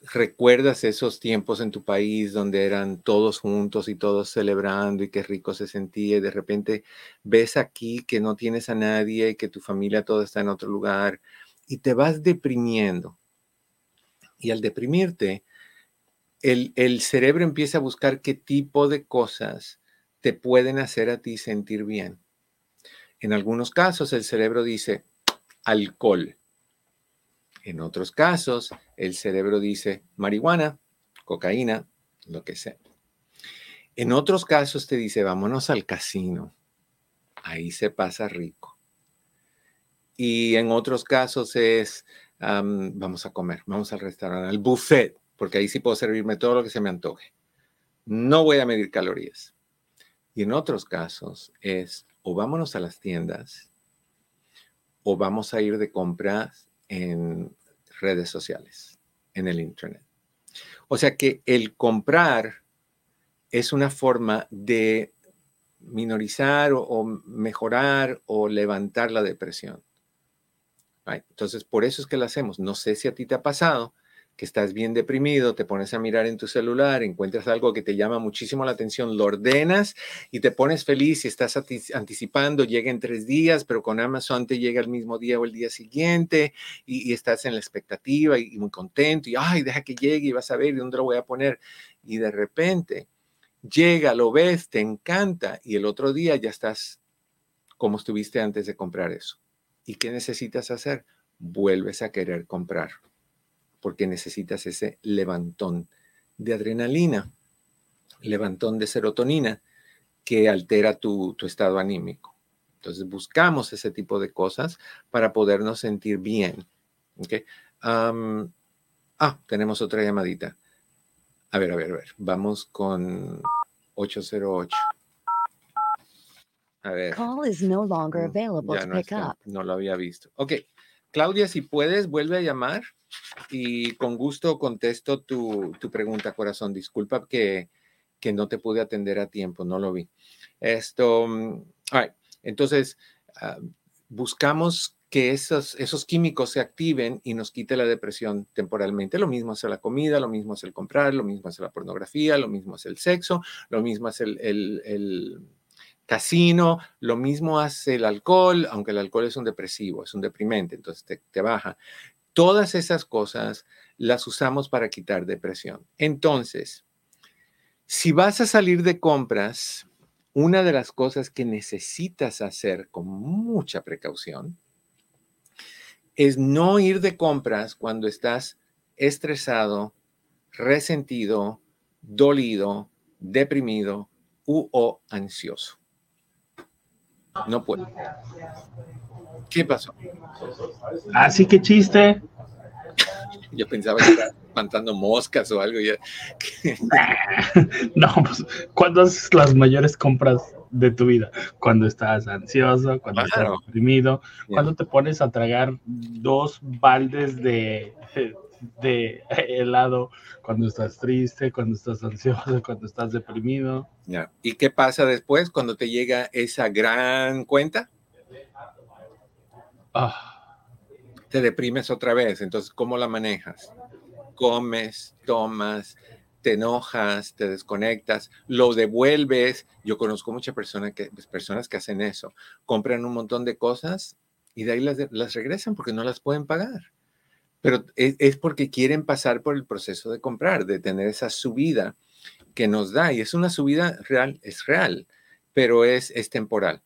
¿Recuerdas esos tiempos en tu país donde eran todos juntos y todos celebrando y qué rico se sentía y de repente ves aquí que no tienes a nadie y que tu familia toda está en otro lugar y te vas deprimiendo? Y al deprimirte, el, el cerebro empieza a buscar qué tipo de cosas te pueden hacer a ti sentir bien. En algunos casos el cerebro dice alcohol. En otros casos el cerebro dice marihuana, cocaína, lo que sea. En otros casos te dice vámonos al casino. Ahí se pasa rico. Y en otros casos es am, vamos a comer, vamos al restaurante, al buffet, porque ahí sí puedo servirme todo lo que se me antoje. No voy a medir calorías. Y en otros casos es o vámonos a las tiendas o vamos a ir de compras en redes sociales, en el Internet. O sea que el comprar es una forma de minorizar o, mejorar o levantar la depresión. Entonces, por eso es que lo hacemos. No sé si a ti te ha pasado que estás bien deprimido, te pones a mirar en tu celular, encuentras algo que te llama muchísimo la atención, lo ordenas y te pones feliz y estás anticipando, llega en tres días, pero con Amazon te llega el mismo día o el día siguiente y, estás en la expectativa y, y muy contento y, ay, deja que llegue y vas a ver ¿y dónde lo voy a poner. Y de repente llega, lo ves, te encanta y el otro día ya estás como estuviste antes de comprar eso. ¿Y qué necesitas hacer? Vuelves a querer comprar porque necesitas ese levantón de adrenalina, levantón de serotonina que altera tu, tu estado anímico. Entonces buscamos ese tipo de cosas para podernos sentir bien. ¿okay? ah, tenemos otra llamadita. A ver, a ver, a ver. Vamos con 808. A ver. Call is no longer mm, available to no, pick up. no lo había visto. Ok. Claudia, si puedes, vuelve a llamar y con gusto contesto tu, tu pregunta, corazón. Disculpa que, que, no te pude atender a tiempo, no lo vi. Esto, mm, entonces, uh, buscamos que esos, esos químicos se activen y nos quite la depresión temporalmente. Lo mismo hace la comida, lo mismo es el comprar, lo mismo hace la pornografía, lo mismo es el sexo, lo mismo es el, el casino, lo mismo hace el alcohol, aunque el alcohol es un depresivo, es un deprimente, entonces te, te baja. Todas esas cosas las usamos para quitar depresión. Entonces, si vas a salir de compras, una de las cosas que necesitas hacer con mucha precaución es no ir de compras cuando estás estresado, resentido, dolido, deprimido u o ansioso. No puedo. ¿Qué pasó? Así que chiste. Yo pensaba que estaba espantando moscas o algo. no, pues, ¿cuándo haces las mayores compras de tu vida, cuando estás ansioso, cuando estás deprimido, cuando te pones a tragar dos baldes de, de helado, cuando estás triste, cuando estás ansioso, cuando estás deprimido. ¿Y qué pasa después cuando te llega esa gran cuenta? Ah. Te deprimes otra vez, entonces, ¿cómo la manejas? Comes, tomas, te enojas, te desconectas, lo devuelves. Yo conozco muchas personas que, pues, personas que hacen eso, compran un montón de cosas y de ahí las, regresan porque no las pueden pagar. Pero es, porque quieren pasar por el proceso de comprar, de tener esa subida que nos da. Y es una subida real, es real, pero es, es temporal.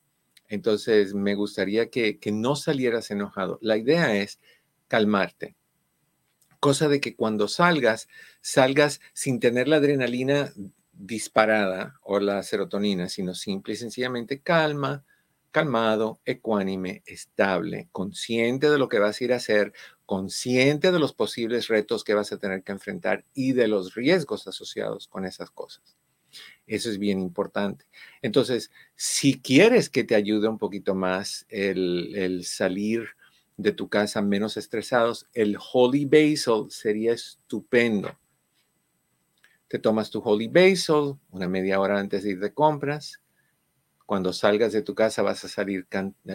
Entonces, me gustaría que, que no salieras enojado. La idea es calmarte cosa de que cuando salgas, salgas sin tener la adrenalina disparada o la serotonina, sino simple y sencillamente calma, calmado, ecuánime, estable, consciente de lo que vas a ir a hacer, consciente de los posibles retos que vas a tener que enfrentar y de los riesgos asociados con esas cosas. Eso es bien importante. Entonces, si quieres que te ayude un poquito más el, el salir de tu casa menos estresados, el Holy Basil sería estupendo. Te tomas tu Holy Basil una media hora antes de ir de compras. Cuando salgas de tu casa vas a salir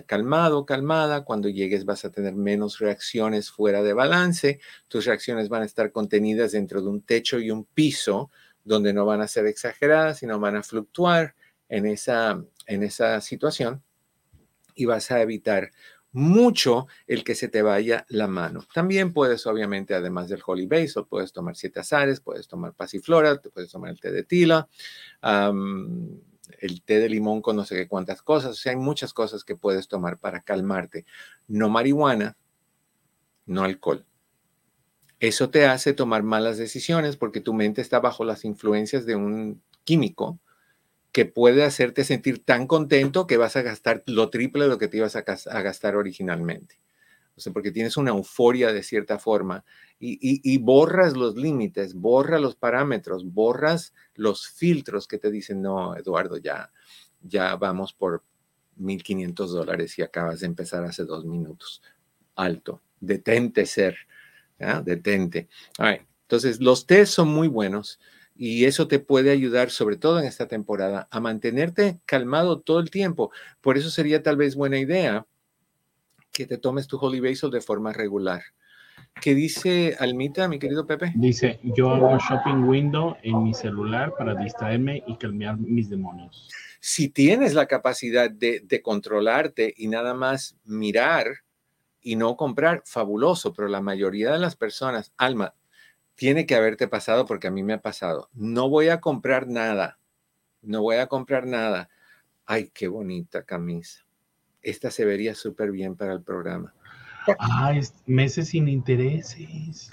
calmado, calmada. Cuando llegues vas a tener menos reacciones fuera de balance. Tus reacciones van a estar contenidas dentro de un techo y un piso donde no van a ser exageradas, sino van a fluctuar en esa, en esa situación y vas a evitar mucho el que se te vaya la mano. También puedes, obviamente, además del Holy Basil, puedes tomar siete azares, puedes tomar pasiflora, puedes tomar el té de tila, el té de limón con no sé qué cuántas cosas. O sea, hay muchas cosas que puedes tomar para calmarte. No marihuana, no alcohol. Eso te hace tomar malas decisiones porque tu mente está bajo las influencias de un químico que puede hacerte sentir tan contento que vas a gastar lo triple de lo que te ibas a, gastar originalmente. O sea, porque tienes una euforia de cierta forma y, borras los límites, borras los parámetros, borras los filtros que te dicen, no, Eduardo, ya, ya vamos por 1.500 dólares y acabas de empezar hace dos minutos. Alto, detente ser, detente. Entonces, los test son muy buenos. Y eso te puede ayudar, sobre todo en esta temporada, a mantenerte calmado todo el tiempo. Por eso sería tal vez buena idea que te tomes tu Holy Basil de forma regular. ¿Qué dice Almita, mi querido Pepe? Dice, yo hago shopping window en mi celular para distraerme y calmar mis demonios. Si tienes la capacidad de, de controlarte y nada más mirar y no comprar, fabuloso, pero la mayoría de las personas, Alma, tiene que haberte pasado porque a mí me ha pasado. No voy a comprar nada. No voy a comprar nada. Ay, qué bonita camisa. Esta se vería súper bien para el programa. Ah, meses sin intereses.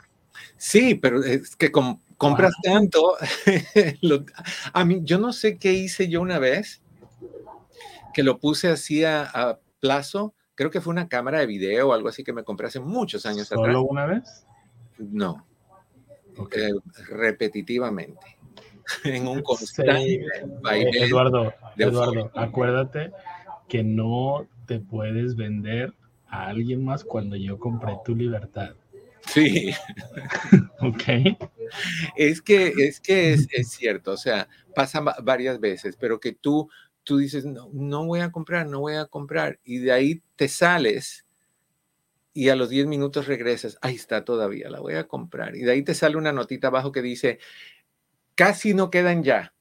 Sí, pero es que com- compras tanto. lo- a mí, yo no sé qué hice yo una vez, que lo puse así a, a plazo. Creo que fue una cámara de video o algo así que me compré hace muchos años atrás. ¿Solo una vez? No, Ok. eh, repetitivamente. en un Sí, constante eh, Eduardo, Eduardo, acuérdate que no te puedes vender a alguien más cuando yo compré tu libertad. Sí, ¿Ok? es que es, que es, es cierto, o sea, pasa va- varias veces, pero que tú, tú dices, no, no voy a comprar, no voy a comprar, y de ahí te sales y a los 10 minutos regresas, ahí está todavía, la voy a comprar, y de ahí te sale una notita abajo que dice, casi no quedan ya.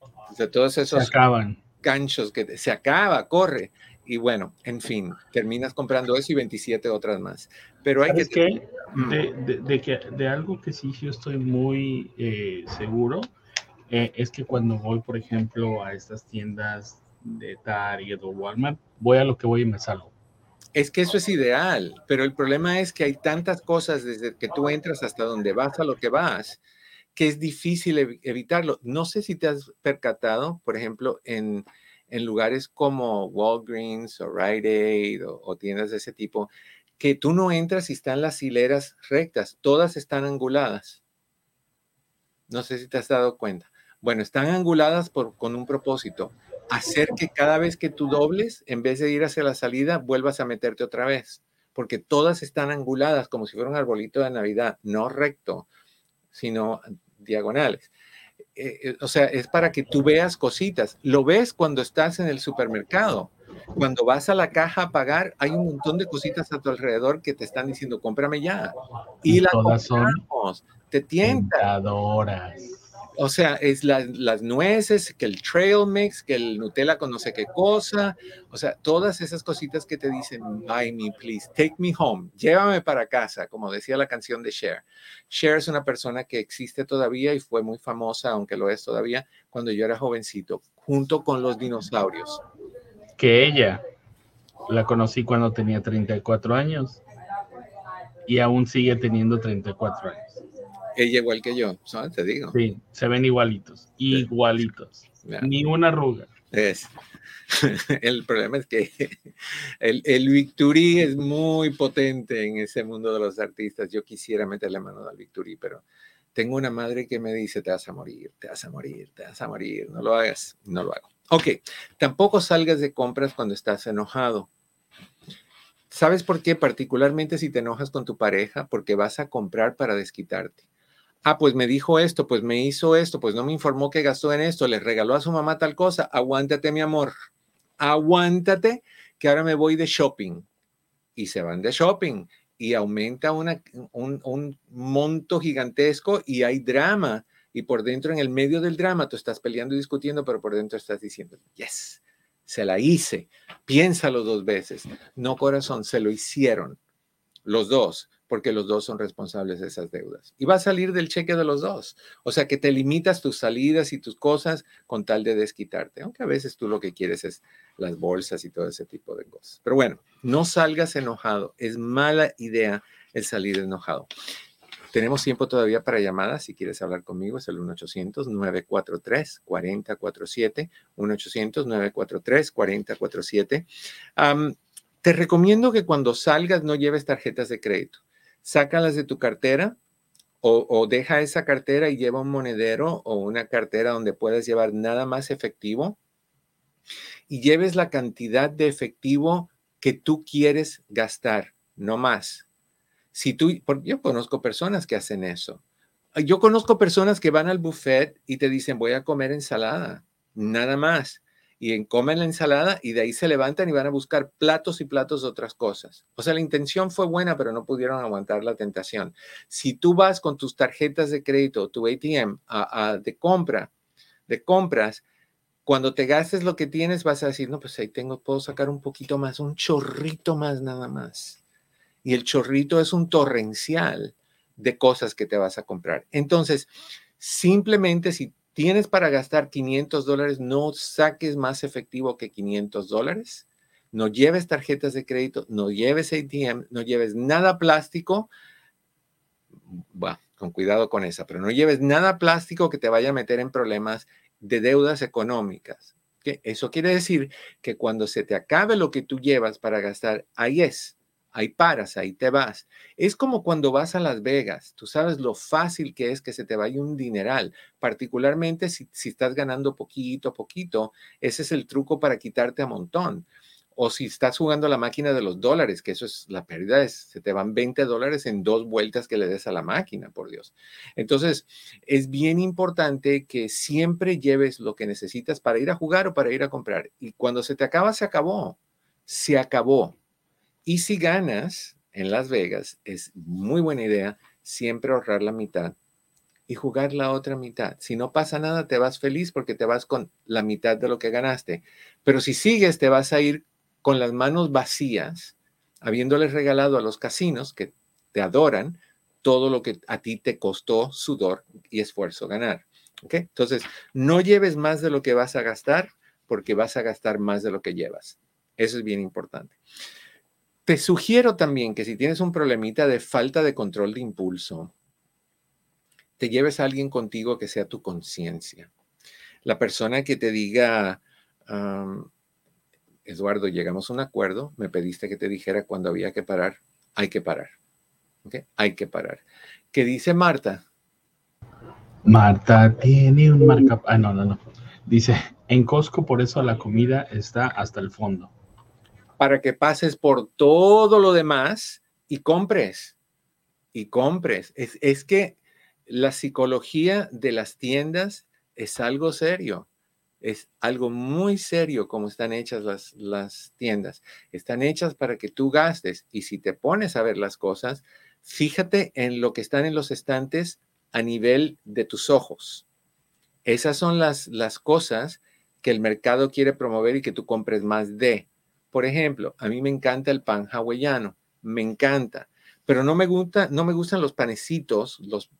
O sea, todos Se esos acaban. ganchos que te- se acaba, corre. Y bueno, en fin, terminas comprando eso y 27 otras más. Pero hay que... ¿Sabes qué? De, de- de que, de algo que sí yo estoy muy eh, seguro eh, es que cuando voy, por ejemplo, a estas tiendas de Target o Walmart, voy a lo que voy y me salgo. Es que eso es ideal, pero el problema es que hay tantas cosas desde que tú entras hasta donde vas a lo que vas, que es difícil evi- evitarlo. No sé si te has percatado, por ejemplo, en, en lugares como Walgreens o Rite Aid o, tiendas de ese tipo, que tú no entras y están las hileras rectas, todas están anguladas. No sé si te has dado cuenta. Bueno, están anguladas con un propósito, hacer que cada vez que tú dobles, en vez de ir hacia la salida, vuelvas a meterte otra vez, porque todas están anguladas como si fuera un arbolito de Navidad, no recto, sino diagonales. Eh, eh, o sea, es para que tú veas cositas. Lo ves cuando estás en el supermercado. Cuando vas a la caja a pagar, hay un montón de cositas a tu alrededor que te están diciendo, cómprame ya. Y, Y la todas son compramos. Te tienta. tentadoras. O sea, es la- las nueces, que el trail mix, que el Nutella con no sé qué cosa. O sea, todas esas cositas que te dicen, buy me, please, take me home, llévame para casa, como decía la canción de Cher. Cher es una persona que existe todavía y fue muy famosa, aunque lo es todavía, cuando yo era jovencito, junto con los dinosaurios. Que ella la conocí cuando tenía 34 años y aún sigue teniendo 34 años. Ella igual que yo, ¿sabes? Te digo. Sí, se ven igualitos, igualitos. Ni una arruga. Es. El problema es que el, el Victory es muy potente en ese mundo de los artistas. Yo quisiera meterle mano al Victory, pero tengo una madre que me dice, te vas a morir, te vas a morir, te vas a morir. No lo hagas, no lo hago. Ok, tampoco salgas de compras cuando estás enojado. ¿Sabes por qué? Particularmente si te enojas con tu pareja, porque vas a comprar para desquitarte. Ah, pues me dijo esto, pues me hizo esto, pues no me informó que gastó en esto, le regaló a su mamá tal cosa. Aguántate, mi amor. Aguántate, que ahora me voy de shopping. Y se van de shopping y aumenta un, un monto gigantesco y hay drama. Y por dentro, en el medio del drama, tú estás peleando y discutiendo, pero por dentro estás diciendo, yes, se la hice. Piénsalo dos veces. No, corazón, se lo hicieron los dos, porque los dos son responsables de esas deudas. Y va a salir del cheque de los dos. O sea que te limitas tus salidas y tus cosas con tal de desquitarte, aunque a veces tú lo que quieres es las bolsas y todo ese tipo de cosas. Pero bueno, no salgas enojado. Es mala idea el salir enojado. Tenemos tiempo todavía para llamadas. Si quieres hablar conmigo, es el 1-800-943-4047. 1-800-943-4047. Um, te recomiendo que cuando salgas no lleves tarjetas de crédito. Sácalas de tu cartera o, o, deja esa cartera y lleva un monedero o una cartera donde puedas llevar nada más efectivo y lleves la cantidad de efectivo que tú quieres gastar, no más. Si tú, yo conozco personas que hacen eso. Yo conozco personas que van al buffet y te dicen, voy a comer ensalada, nada más. Y comen la ensalada y de ahí se levantan y van a buscar platos y platos de otras cosas. O sea, la intención fue buena, pero no pudieron aguantar la tentación. Si tú vas con tus tarjetas de crédito, tu ATM a, de compra, de compras, cuando te gastes lo que tienes, vas a decir, no, pues ahí tengo, puedo sacar un poquito más, un chorrito más nada más. Y el chorrito es un torrencial de cosas que te vas a comprar. Entonces, simplemente si tienes para gastar 500 dólares, no saques más efectivo que 500 dólares. No lleves tarjetas de crédito, no lleves ATM, no lleves nada plástico con cuidado con esa, pero no lleves nada plástico que te vaya a meter en problemas de deudas económicas. Eso quiere decir que cuando se te acabe lo que tú llevas para gastar, ahí es, ahí paras, ahí te vas. Es como cuando vas a Las Vegas, tú sabes lo fácil que es que se te vaya un dineral, particularmente si, si estás ganando poquito a poquito, ese es el truco para quitarte a montón o si estás jugando la máquina de los dólares, que eso es la pérdida, es, se te van 20 dólares en dos vueltas que le des a la máquina, por Dios. Entonces, es bien importante que siempre lleves lo que necesitas para ir a jugar o para ir a comprar. Y cuando se te acaba, se acabó. Se acabó. Y si ganas en Las Vegas, es muy buena idea siempre ahorrar la mitad y jugar la otra mitad. Si no pasa nada, te vas feliz porque te vas con la mitad de lo que ganaste. Pero si sigues, te vas a ir con las manos vacías, habiéndoles regalado a los casinos que te adoran todo lo que a ti te costó sudor y esfuerzo ganar. Entonces, no lleves más de lo que vas a gastar porque vas a gastar más de lo que llevas. Eso es bien importante. Te sugiero también que si tienes un problemita de falta de control de impulso, te lleves a alguien contigo que sea tu conciencia. La persona que te diga, Eduardo, llegamos a un acuerdo, me pediste que te dijera cuando había que parar, hay que parar. Hay que parar. ¿Qué dice Marta? Marta tiene un marca. Ah, no, no, no. Dice, en Costco por eso la comida está hasta el fondo. Para que pases por todo lo demás y compres. Y compres. Es, es que la psicología de las tiendas es algo serio es algo muy serio como están hechas las, las tiendas. Están hechas para que tú gastes y si te pones a ver las cosas, fíjate en lo que están en los estantes a nivel de tus ojos. Esas son las, las cosas que el mercado quiere promover y que tú compres más de. Por ejemplo, a mí me encanta el pan hawaiano, me encanta, pero no me, gusta, no me gustan los panecitos, los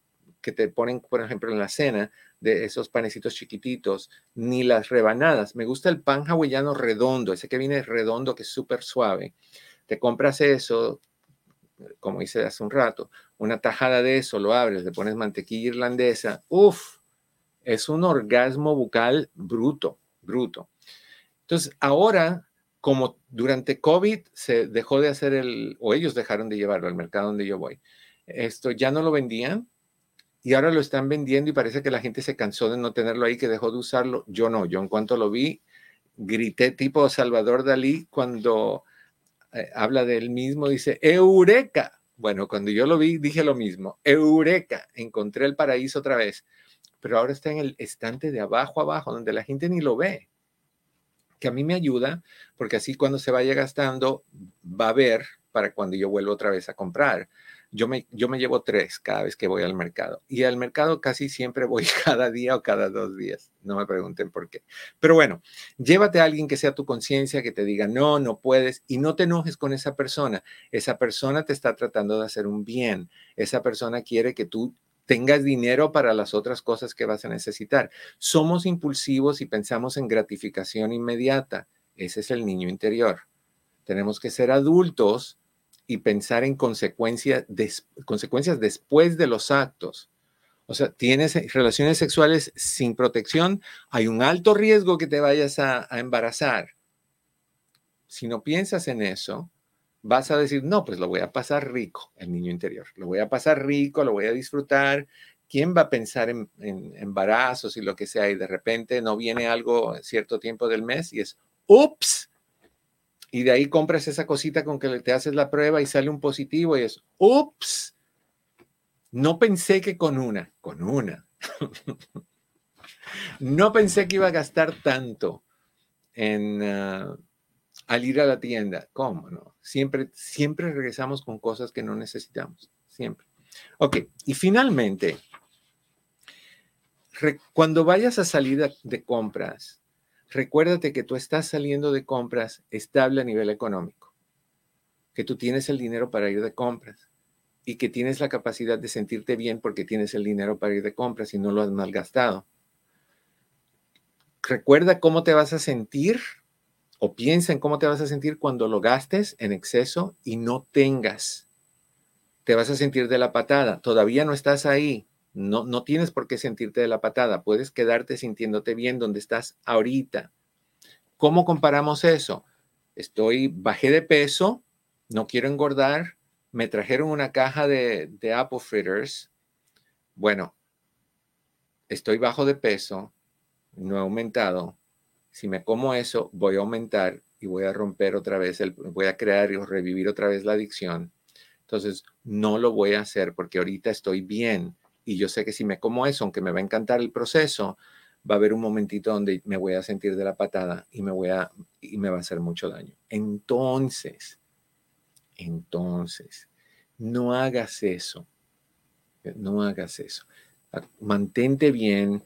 que te ponen, por ejemplo, en la cena, de esos panecitos chiquititos, ni las rebanadas. Me gusta el pan hawaiano redondo, ese que viene redondo, que es súper suave. Te compras eso, como hice hace un rato, una tajada de eso, lo abres, le pones mantequilla irlandesa. Uf, es un orgasmo bucal bruto, bruto. Entonces, ahora, como durante COVID se dejó de hacer el, o ellos dejaron de llevarlo al mercado donde yo voy, esto ya no lo vendían, y ahora lo están vendiendo y parece que la gente se cansó de no tenerlo ahí, que dejó de usarlo. Yo no, yo en cuanto lo vi, grité tipo Salvador Dalí cuando eh, habla de él mismo, dice, Eureka. Bueno, cuando yo lo vi, dije lo mismo, Eureka, encontré el paraíso otra vez, pero ahora está en el estante de abajo abajo, donde la gente ni lo ve, que a mí me ayuda, porque así cuando se vaya gastando, va a ver para cuando yo vuelva otra vez a comprar. Yo me, yo me llevo tres cada vez que voy al mercado. Y al mercado casi siempre voy cada día o cada dos días. No me pregunten por qué. Pero bueno, llévate a alguien que sea tu conciencia, que te diga, no, no puedes. Y no te enojes con esa persona. Esa persona te está tratando de hacer un bien. Esa persona quiere que tú tengas dinero para las otras cosas que vas a necesitar. Somos impulsivos y pensamos en gratificación inmediata. Ese es el niño interior. Tenemos que ser adultos y pensar en consecuencias, después de los actos. O sea, tienes relaciones sexuales sin protección, hay un alto riesgo que te vayas a, embarazar. Si no piensas en eso, vas a decir, no, pues lo voy a pasar rico, el niño interior. Lo voy a pasar rico, lo voy a disfrutar. ¿Quién va a pensar en, embarazos y lo que sea? Y de repente no viene algo cierto tiempo del mes y es, ups, y de ahí compras esa cosita con que te haces la prueba y sale un positivo y es, ups, no pensé que con una, con una. no pensé que iba a gastar tanto en, ah, al ir a la tienda. ¿Cómo no? Siempre, siempre regresamos con cosas que no necesitamos, siempre. Ok, y finalmente, cuando vayas a salir de compras, recuérdate que tú estás saliendo de compras estable a nivel económico, que tú tienes el dinero para ir de compras y que tienes la capacidad de sentirte bien porque tienes el dinero para ir de compras y no lo has malgastado. Recuerda cómo te vas a sentir o piensa en cómo te vas a sentir cuando lo gastes en exceso y no tengas. te vas a sentir de la patada. Todavía no estás ahí. No, no tienes por qué sentirte de la patada. Puedes quedarte sintiéndote bien donde estás ahorita. ¿Cómo comparamos eso? Estoy, bajé de peso, no quiero engordar, me trajeron una caja de, de apple fritters. Bueno, estoy bajo de peso, no he aumentado. Si me como eso, voy a aumentar y voy a romper otra vez, el, voy a crear y revivir otra vez la adicción. Entonces, no lo voy a hacer porque ahorita estoy bien y yo sé que si me como eso, aunque me va a encantar el proceso, va a haber un momentito donde me voy a sentir de la patada y me voy a y me va a hacer mucho daño. Entonces, entonces, no hagas eso. No hagas eso. Mantente bien,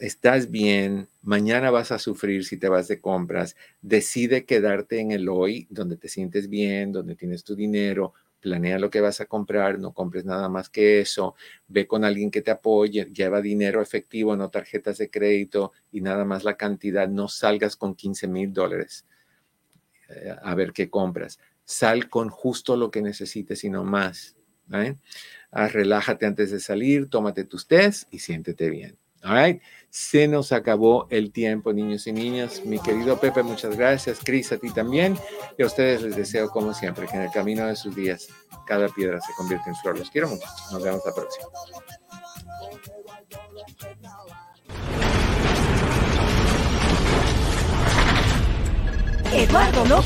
estás bien, mañana vas a sufrir si te vas de compras. Decide quedarte en el hoy, donde te sientes bien, donde tienes tu dinero, planea lo que vas a comprar, no compres nada más que eso, ve con alguien que te apoye, lleva dinero efectivo, no tarjetas de crédito y nada más la cantidad, no salgas con 15 mil dólares eh, a ver qué compras. Sal con justo lo que necesites y no más. Ah, relájate antes de salir, tómate tus test y siéntete bien. All Se nos acabó el tiempo, niños y niñas. Mi querido Pepe, muchas gracias. Cris, a ti también. Y a ustedes les deseo, como siempre, que en el camino de sus días cada piedra se convierta en flor. Los quiero mucho. Nos vemos la próxima. Eduardo.